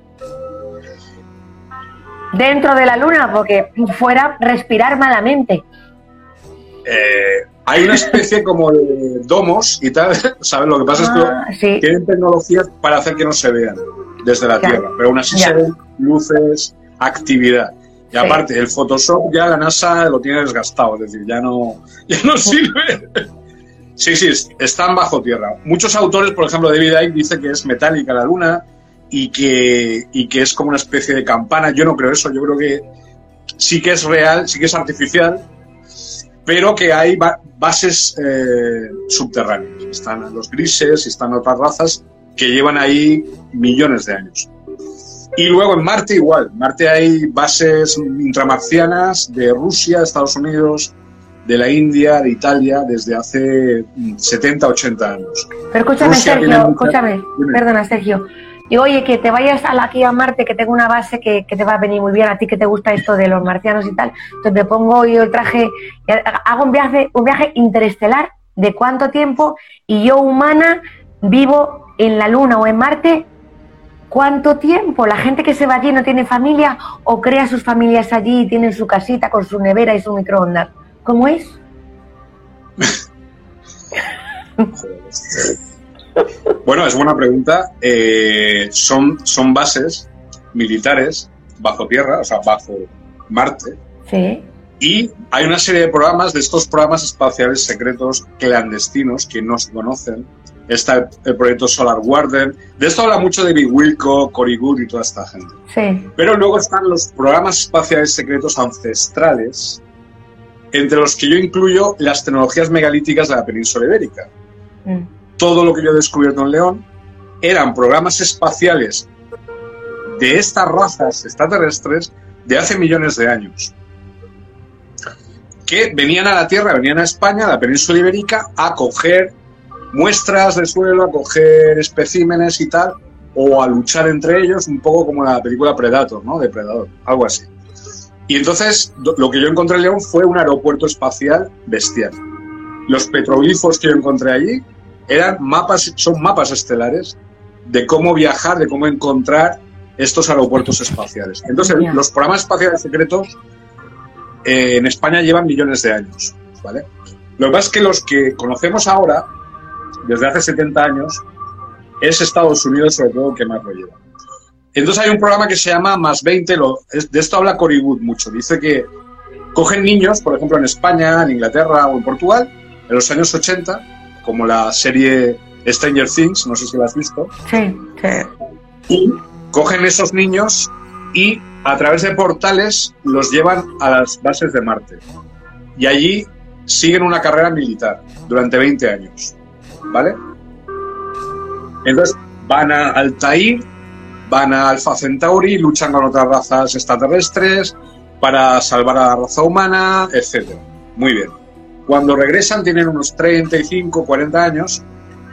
Dentro de la luna, porque fuera respirar malamente. Eh, hay una especie como de domos y tal, ¿sabes? Lo que pasa Ah, es que sí. tienen tecnología para hacer que no se vean desde la Ya. Tierra, pero aún así Ya. se ven luces, actividad. Y Sí. aparte, el Photoshop ya la NASA lo tiene desgastado, es decir, ya no, ya no sirve. Sí, sí, es- están bajo tierra. Muchos autores, por ejemplo, David Icke dice que es metálica la luna y que, y que es como una especie de campana. Yo no creo eso, yo creo que sí que es real, sí que es artificial, pero que hay ba- bases eh, subterráneas. Están los grises y están otras razas que llevan ahí millones de años. Y luego en Marte igual. En Marte hay bases intramarcianas de Rusia, Estados Unidos, de la India, de Italia, desde hace mm, 70, 80 años. Pero escúchame, Rusia Sergio, escúchame, perdona, Sergio. Digo, oye, que te vayas a aquí a Marte, que tengo una base que, que te va a venir muy bien, a ti que te gusta esto de los marcianos y tal. Entonces me pongo yo el traje, y hago un viaje, un viaje interestelar de cuánto tiempo y yo humana vivo en la Luna o en Marte. ¿Cuánto tiempo? La gente que se va allí no tiene familia o crea sus familias allí y tienen su casita con su nevera y su microondas. ¿Cómo es? bueno, es buena pregunta. Eh, son, son bases militares bajo tierra, o sea, bajo Marte. Sí. Y hay una serie de programas, de estos programas espaciales secretos clandestinos que no se conocen. Está el, proyecto Solar Warden. De esto habla mucho David Wilco, Cory Good y toda esta gente. Sí. Pero luego están los programas espaciales secretos ancestrales, entre los que yo incluyo las tecnologías megalíticas de la península ibérica. Mm. Todo lo que yo he descubierto en León eran programas espaciales de estas razas extraterrestres de hace millones de años que venían a la Tierra, venían a España, a la península ibérica, a coger muestras de suelo, a coger especímenes y tal, o a luchar entre ellos, un poco como la película Predator, ¿no? Depredador, algo así. Y entonces lo que yo encontré en León fue un aeropuerto espacial bestial. Los petroglifos que yo encontré allí eran mapas, son mapas estelares de cómo viajar, de cómo encontrar estos aeropuertos espaciales. Entonces, los programas espaciales secretos eh, en España llevan millones de años, ¿vale? Lo que pasa es que los que conocemos ahora, desde hace 70 años, es Estados Unidos sobre todo que más lo lleva. Entonces hay un programa que se llama Más 20, lo, de esto habla Cory Wood mucho, dice que cogen niños, por ejemplo en España, en Inglaterra o en Portugal, en los años 80, como la serie Stranger Things, no sé si la has visto. Sí, sí. Y cogen esos niños y a través de portales los llevan a las bases de Marte. Y allí siguen una carrera militar durante 20 años. ¿Vale? Entonces van a Altair, van a Alpha Centauri, luchan con otras razas extraterrestres para salvar a la raza humana, etc. Muy bien. Cuando regresan tienen unos 35, 40 años,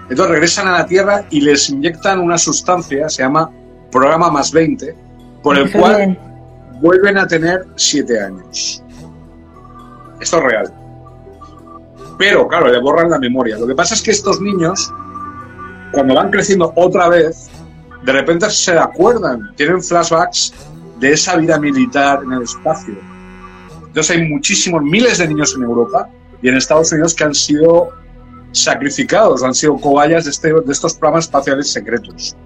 entonces regresan a la Tierra y les inyectan una sustancia, se llama programa más 20, por el cual vuelven a tener 7 años. Esto es real. Pero, claro, le borran la memoria. Lo que pasa es que estos niños, cuando van creciendo otra vez, de repente se acuerdan, tienen flashbacks de esa vida militar en el espacio. Entonces hay muchísimos, miles de niños en Europa y en Estados Unidos que han sido sacrificados, han sido cobayas de, este, de estos programas espaciales secretos,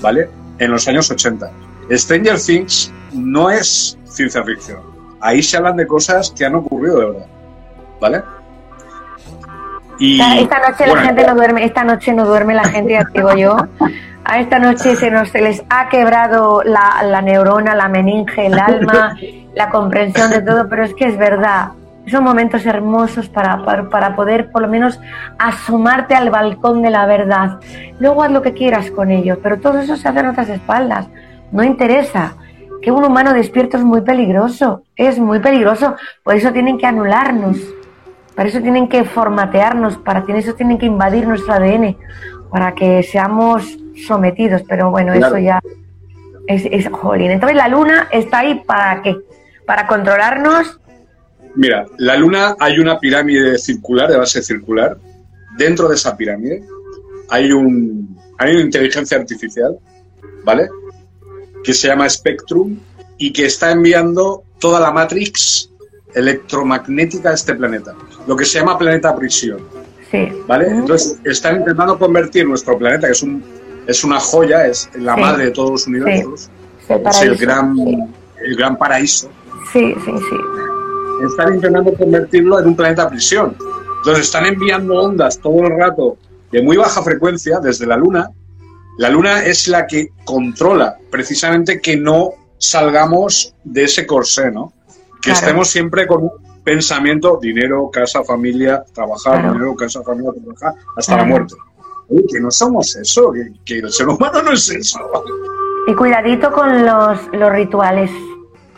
¿vale? En los años 80. Stranger Things no es ciencia ficción. Ahí se hablan de cosas que han ocurrido de verdad, ¿vale? Y, esta, noche la gente no duerme, esta noche no duerme la gente, ya digo yo. A esta noche se nos se les ha quebrado la, la neurona, la meninge, el alma, la comprensión de todo, pero es que es verdad. Son momentos hermosos para, para, poder por lo menos asomarte al balcón de la verdad. Luego haz lo que quieras con ellos, pero todo eso se hace en otras espaldas. No interesa. Que un humano despierto es muy peligroso, es muy peligroso. Por eso tienen que anularnos, para eso tienen que formatearnos, para eso tienen que invadir nuestro ADN, para que seamos sometidos. Pero bueno, eso ya es, es jolín. Entonces la luna está ahí para qué? Para controlarnos Mira, la Luna hay una pirámide circular, de base circular. Dentro de esa pirámide hay, un, hay una inteligencia artificial, ¿vale? Que se llama Spectrum y que está enviando toda la matrix electromagnética a este planeta, lo que se llama planeta prisión. Sí. ¿Vale? Entonces están intentando convertir nuestro planeta, que es, un, es una joya, es la madre de todos los universos, es el gran, el gran paraíso. Sí, sí, sí están intentando convertirlo en un planeta prisión. Entonces están enviando ondas todo el rato de muy baja frecuencia desde la Luna. La Luna es la que controla precisamente que no salgamos de ese corsé, ¿no? Que estemos siempre con un pensamiento, dinero, casa, familia, trabajar, dinero, casa, familia, trabajar, hasta la muerte. que no somos eso, que, el ser humano no es eso. Y cuidadito con los, los rituales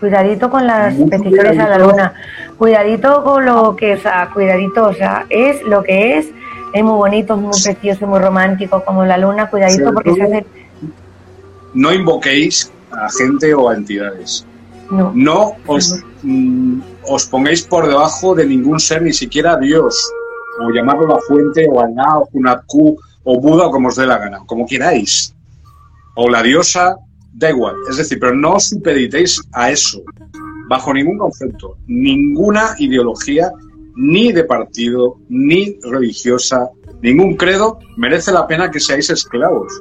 cuidadito con las peticiones a la luna, cuidadito con lo que, o sea, cuidadito, o sea, es lo que es, es muy bonito, muy precioso, muy romántico, como la luna, cuidadito porque se hace... No invoquéis a gente o a entidades. No, no os, mm, os pongáis por debajo de ningún ser, ni siquiera Dios, o llamarlo la fuente, o Alá, o Kunatku, o Buda, como os dé la gana, como queráis. O la diosa, da igual. Es decir, pero no os supeditéis a eso, bajo ningún concepto, ninguna ideología, ni de partido, ni religiosa, ningún credo merece la pena que seáis esclavos.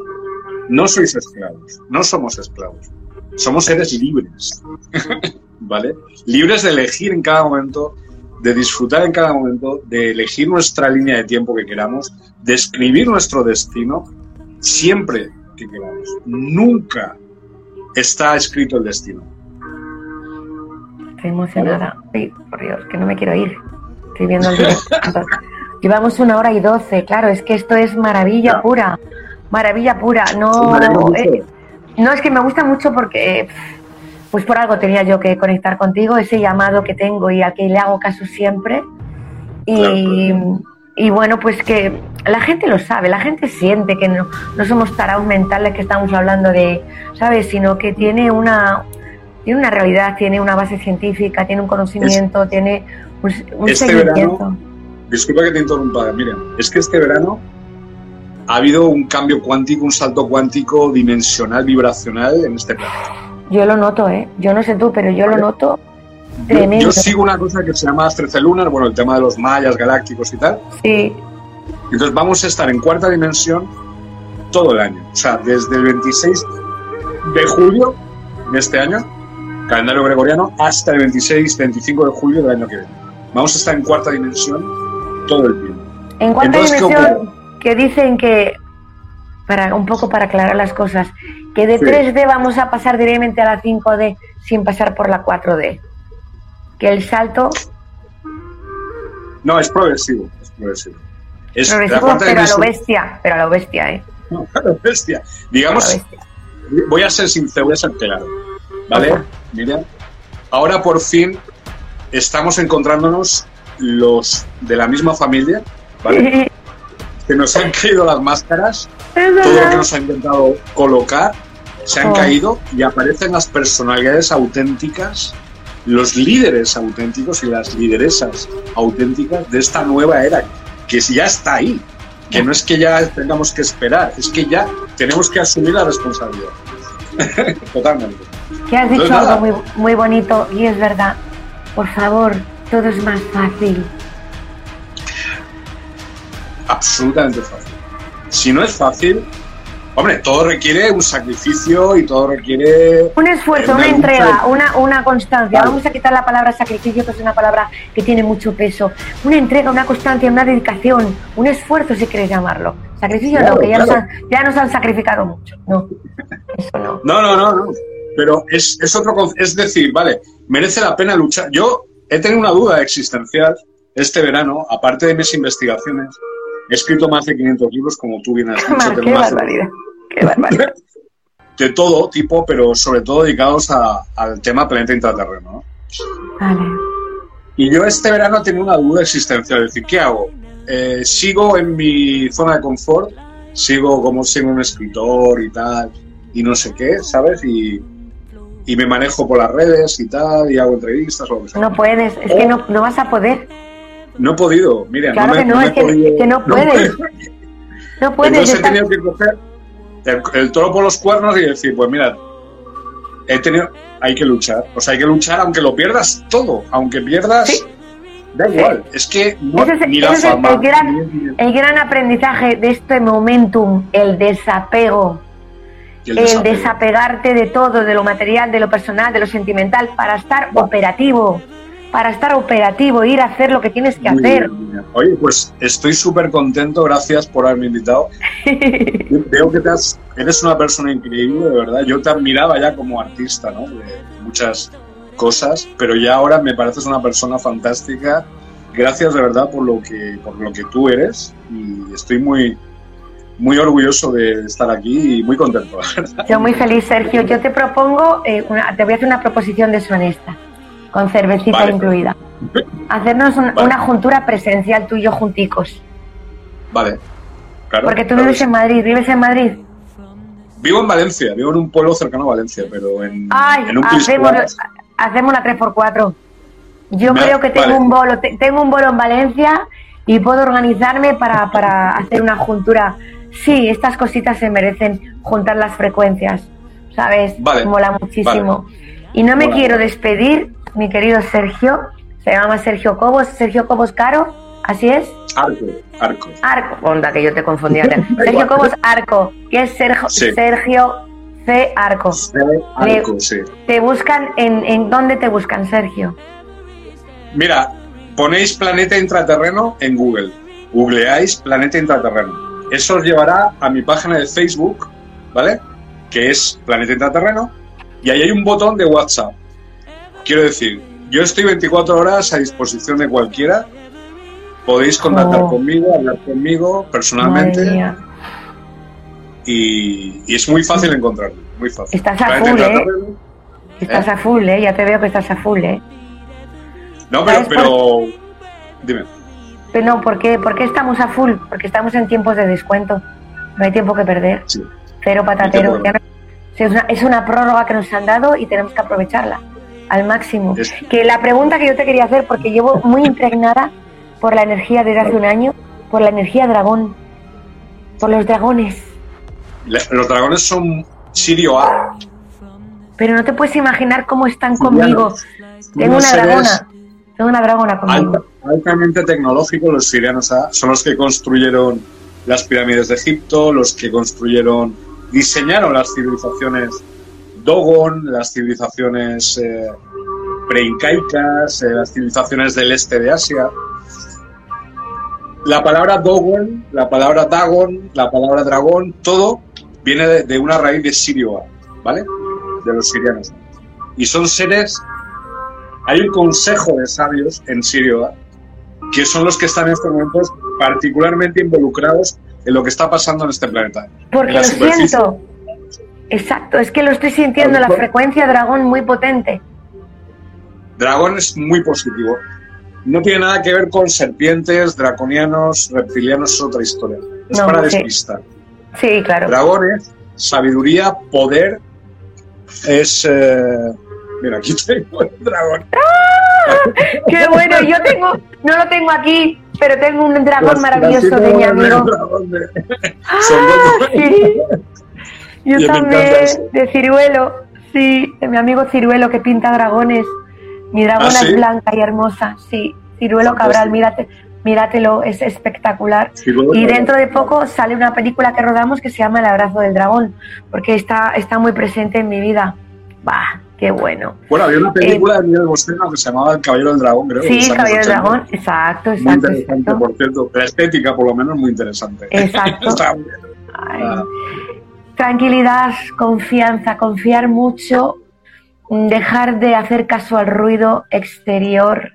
No sois esclavos, no somos esclavos. Somos seres libres, ¿vale? Libres de elegir en cada momento, de disfrutar en cada momento, de elegir nuestra línea de tiempo que queramos, de escribir nuestro destino siempre que queramos. Nunca está escrito el destino. Estoy emocionada. Ay, por Dios, que no me quiero ir. Estoy viendo el directo. Llevamos una hora y doce, claro, es que esto es maravilla pura. Maravilla pura. No, eh, no, es que me gusta mucho porque, pues por algo tenía yo que conectar contigo, ese llamado que tengo y al que le hago caso siempre. Y, y bueno, pues que la gente lo sabe, la gente siente que no, no somos tarados mentales que estamos hablando de, ¿sabes? Sino que tiene una, tiene una realidad, tiene una base científica, tiene un conocimiento, tiene un, un Este seguimiento. verano- Disculpa que te interrumpa, Miriam. Es que este verano ha habido un cambio cuántico, un salto cuántico dimensional, vibracional en este planeta. Yo lo noto, ¿eh? Yo no sé tú, pero yo lo noto Yo, yo sigo una cosa que se llama Astrece Lunar, bueno, el tema de los mayas galácticos y tal. Sí, Entonces vamos a estar en cuarta dimensión todo el año. O sea, desde el 26 de julio de este año, calendario gregoriano, hasta el 26-25 de julio del año que viene. Vamos a estar en cuarta dimensión todo el tiempo. En cuarta Entonces, ¿qué dimensión, que dicen que, para un poco para aclarar las cosas, que de Sí. 3D vamos a pasar directamente a la 5D sin pasar por la 4D. Que el salto No, es progresivo, es progresivo. Es progresivo, pero a lo bestia, pero a lo bestia, ¿eh? No, a lo bestia. A lo Digamos, bestia. voy a ser sincero, voy a ser claro. ¿Vale? Mira, ahora por fin estamos encontrándonos los de la misma familia, ¿vale? Que nos han caído las máscaras, todo lo que nos han intentado colocar, se han Oh. caído y aparecen las personalidades auténticas, los líderes auténticos y las lideresas auténticas de esta nueva era, que ya está ahí. Que no es que ya tengamos que esperar, es que ya tenemos que asumir la responsabilidad. Totalmente. Que has dicho algo muy, muy bonito y es verdad. Por favor, todo es más fácil. absolutamente fácil. Si no es fácil, hombre, todo requiere un sacrificio y todo requiere Un esfuerzo, Una una entrega, una, una constancia. Vale. Vamos a quitar la palabra sacrificio, que es una palabra que tiene mucho peso. Una entrega, una constancia, una dedicación, un esfuerzo, si quieres llamarlo. Sacrificio Claro, no, que ya, nos han, ya nos han sacrificado mucho. No, eso no. No, no, no, no. Pero es, es otro es decir, vale, merece la pena luchar. Yo he tenido una duda existencial este verano, aparte de mis investigaciones. He escrito más de 500 libros, como tú bien has dicho. Qué de- barbaridad. Qué barbaridad. de todo tipo, pero sobre todo dedicados a- al tema planeta intraterreno. ¿no? Vale. Y yo este verano tenido una duda existencial, es decir, ¿qué hago? Eh, ¿Sigo en mi zona de confort? ¿Sigo como siendo un escritor y tal? Y no sé qué, ¿sabes? Y, y me manejo por las redes y tal, y hago entrevistas o lo que sea. No puedes, es que no, no vas a poder. No he podido, mira, Claro no me, que no, es que- podido- que no puedes. No puedes. Entonces he tenido que coger el, el toro por los cuernos y decir, pues mira, he tenido, hay que luchar. O sea, hay que luchar aunque lo pierdas todo, aunque pierdas, Sí. da igual. Es que no, Ese es, ni la ese es el, gran, el gran aprendizaje de este momentum, el desapego. el el desapego. desapegarte de todo, de lo material, de lo personal, de lo sentimental, para estar operativo, para estar operativo, ir a hacer lo que tienes que Muy hacer. bien. Oye, pues estoy súper contento, gracias por haberme invitado. Veo que te has- eres una persona increíble, de verdad. Yo te admiraba ya como artista, ¿no? De muchas cosas, pero ya ahora me pareces una persona fantástica. Gracias de verdad por lo que, por lo que tú eres y estoy muy, muy orgulloso de estar aquí y muy contento. verdad. Yo muy feliz, Sergio. Yo te propongo, eh, una- te voy a hacer una proposición deshonesta, con cervecita Vale. incluida. Hacernos un- Vale. una juntura presencial tú y yo junticos. Vale. Claro, Porque tú claro vives en. Madrid, ¿vives en Madrid? Vivo en Valencia, vivo en un pueblo cercano a Valencia, pero en, Ay, en un hacemos, hacemos la 3x4. Yo creo que tengo vale. un bolo, te- tengo un bolo en Valencia y puedo organizarme para, para hacer una juntura. Sí, estas cositas se merecen juntar las frecuencias, ¿sabes? Vale, Mola muchísimo. Y no me Mola. quiero despedir, mi querido Sergio, Se llama Sergio Cobos, Sergio Cobos Caro, ¿así es? Arco, Arco. Arco, onda que yo te confundía. Sergio Cobos Arco, que es Sergio, Sí. Sergio C. Arco. C. Arco, sí. ¿Te buscan en, en dónde te buscan, Sergio? Mira, ponéis planeta intraterreno en Google. Googleáis planeta intraterreno. Eso os llevará a mi página de Facebook, ¿vale? Que es Planeta Intraterreno. Y ahí hay un botón de WhatsApp. Quiero decir, yo estoy 24 horas a disposición de cualquiera. Podéis contactar Oh. conmigo, hablar conmigo personalmente. Y, y es muy fácil encontrarme. Muy fácil. Estás a full, ¿eh? Intraterreno. Estás ¿Eh? a full, ¿eh? Ya te veo que estás a full, ¿eh? No, pero, ¿Sabes por- pero. Dime. Pero no, ¿por qué, ¿por qué estamos a full? Porque estamos en tiempos de descuento. No hay tiempo que perder. Sí. Cero patatero. No- una, es una prórroga que nos han dado y tenemos que aprovecharla al máximo. Es- Que la pregunta que yo te quería hacer, porque llevo muy impregnada por la energía desde hace un año, por la energía dragón, por los dragones. Los dragones son Sirio A. Pero no te puedes imaginar cómo están conmigo. Tengo Unos una dragona. Tengo una dragona conmigo. alta- altamente tecnológicos, los sirianos A. Son los que construyeron las pirámides de Egipto, los que construyeron, diseñaron las civilizaciones Dogon, las civilizaciones eh, preincaicas, eh, las civilizaciones del este de Asia. La palabra Dogon, la palabra Dagon, la palabra dragón, todo viene de, de una raíz de Sirio ¿vale? De los sirianos. Y son seres hay un consejo de sabios en Sirio A, que son los que están en estos momentos particularmente involucrados en lo que está pasando en este planeta. Porque lo superficie. siento. Exacto, es que lo estoy sintiendo, la frecuencia dragón muy potente. Dragón es muy positivo. No tiene nada que ver con serpientes, draconianos, reptilianos, es otra historia. Es No, para sí. despistar. Sí, claro. Dragones, sabiduría, poder, es... eh, Mira, aquí tengo el dragón. Qué bueno, yo tengo, no lo tengo aquí, pero tengo un dragón Las- maravilloso de mi amigo. dragón de- Ah, sí. Yo también, de Ciruelo, sí, de mi amigo Ciruelo que pinta dragones. Mi dragona ¿Ah, sí? es blanca y hermosa, sí. Ciruelo Cabral, mírate, míratelo, es espectacular. Y dentro de poco sale una película que rodamos que se llama El abrazo del dragón, porque está, está muy presente en mi vida. Bah, qué bueno. Bueno, había una película de Miguel Bostero que se llamaba El Caballero del Dragón, creo. Sí, años Caballero del 80. Dragón, exacto, Muy exacto, interesante, exacto. por cierto. La estética, por lo menos, muy interesante. Exacto. Está muy bien. Ay. Ah. Tranquilidad, confianza, confiar mucho, mm, dejar de hacer caso al ruido exterior,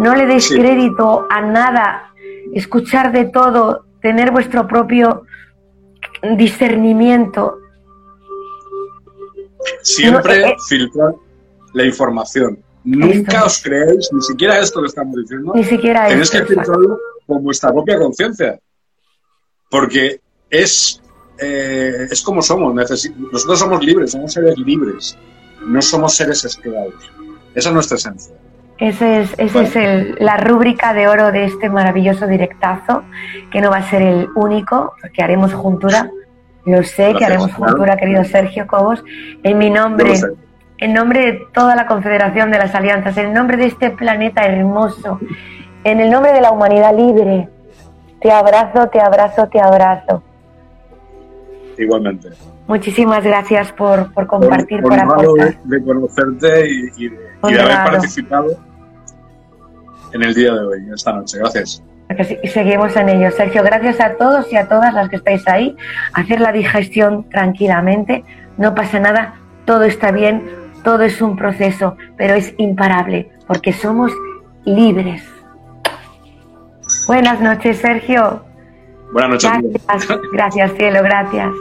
no le des Sí. crédito a nada, escuchar de todo, tener vuestro propio discernimiento. Siempre No, eh, filtrar la información. Nunca Esto. os creéis, ni siquiera esto que estamos diciendo, Ni siquiera tenéis esto, que filtrarlo con vuestra propia conciencia. Porque es, eh, es como somos. Nosotros somos libres, somos seres libres. No somos seres esclavos. Esa es nuestra esencia. Ese es, ese es el- la rúbrica de oro de este maravilloso directazo, que no va a ser el único, porque haremos juntura. Lo sé que haremos claro. juntura, querido Sergio Cobos. En mi nombre, en nombre de toda la Confederación de las Alianzas, en nombre de este planeta hermoso, en el nombre de la humanidad libre, te abrazo, te abrazo, te abrazo. Igualmente. Muchísimas gracias por, por compartir, por, de, aportar. de conocerte y, y de, y de haber participado en el día de hoy, esta noche. Gracias. Y seguimos en ello. Sergio, gracias a todos y a todas las que estáis ahí. Hacer la digestión tranquilamente. No pasa nada. Todo está bien. Todo es un proceso, pero es imparable porque somos libres. Buenas noches, Sergio. Buenas noches. Gracias, gracias, cielo, gracias.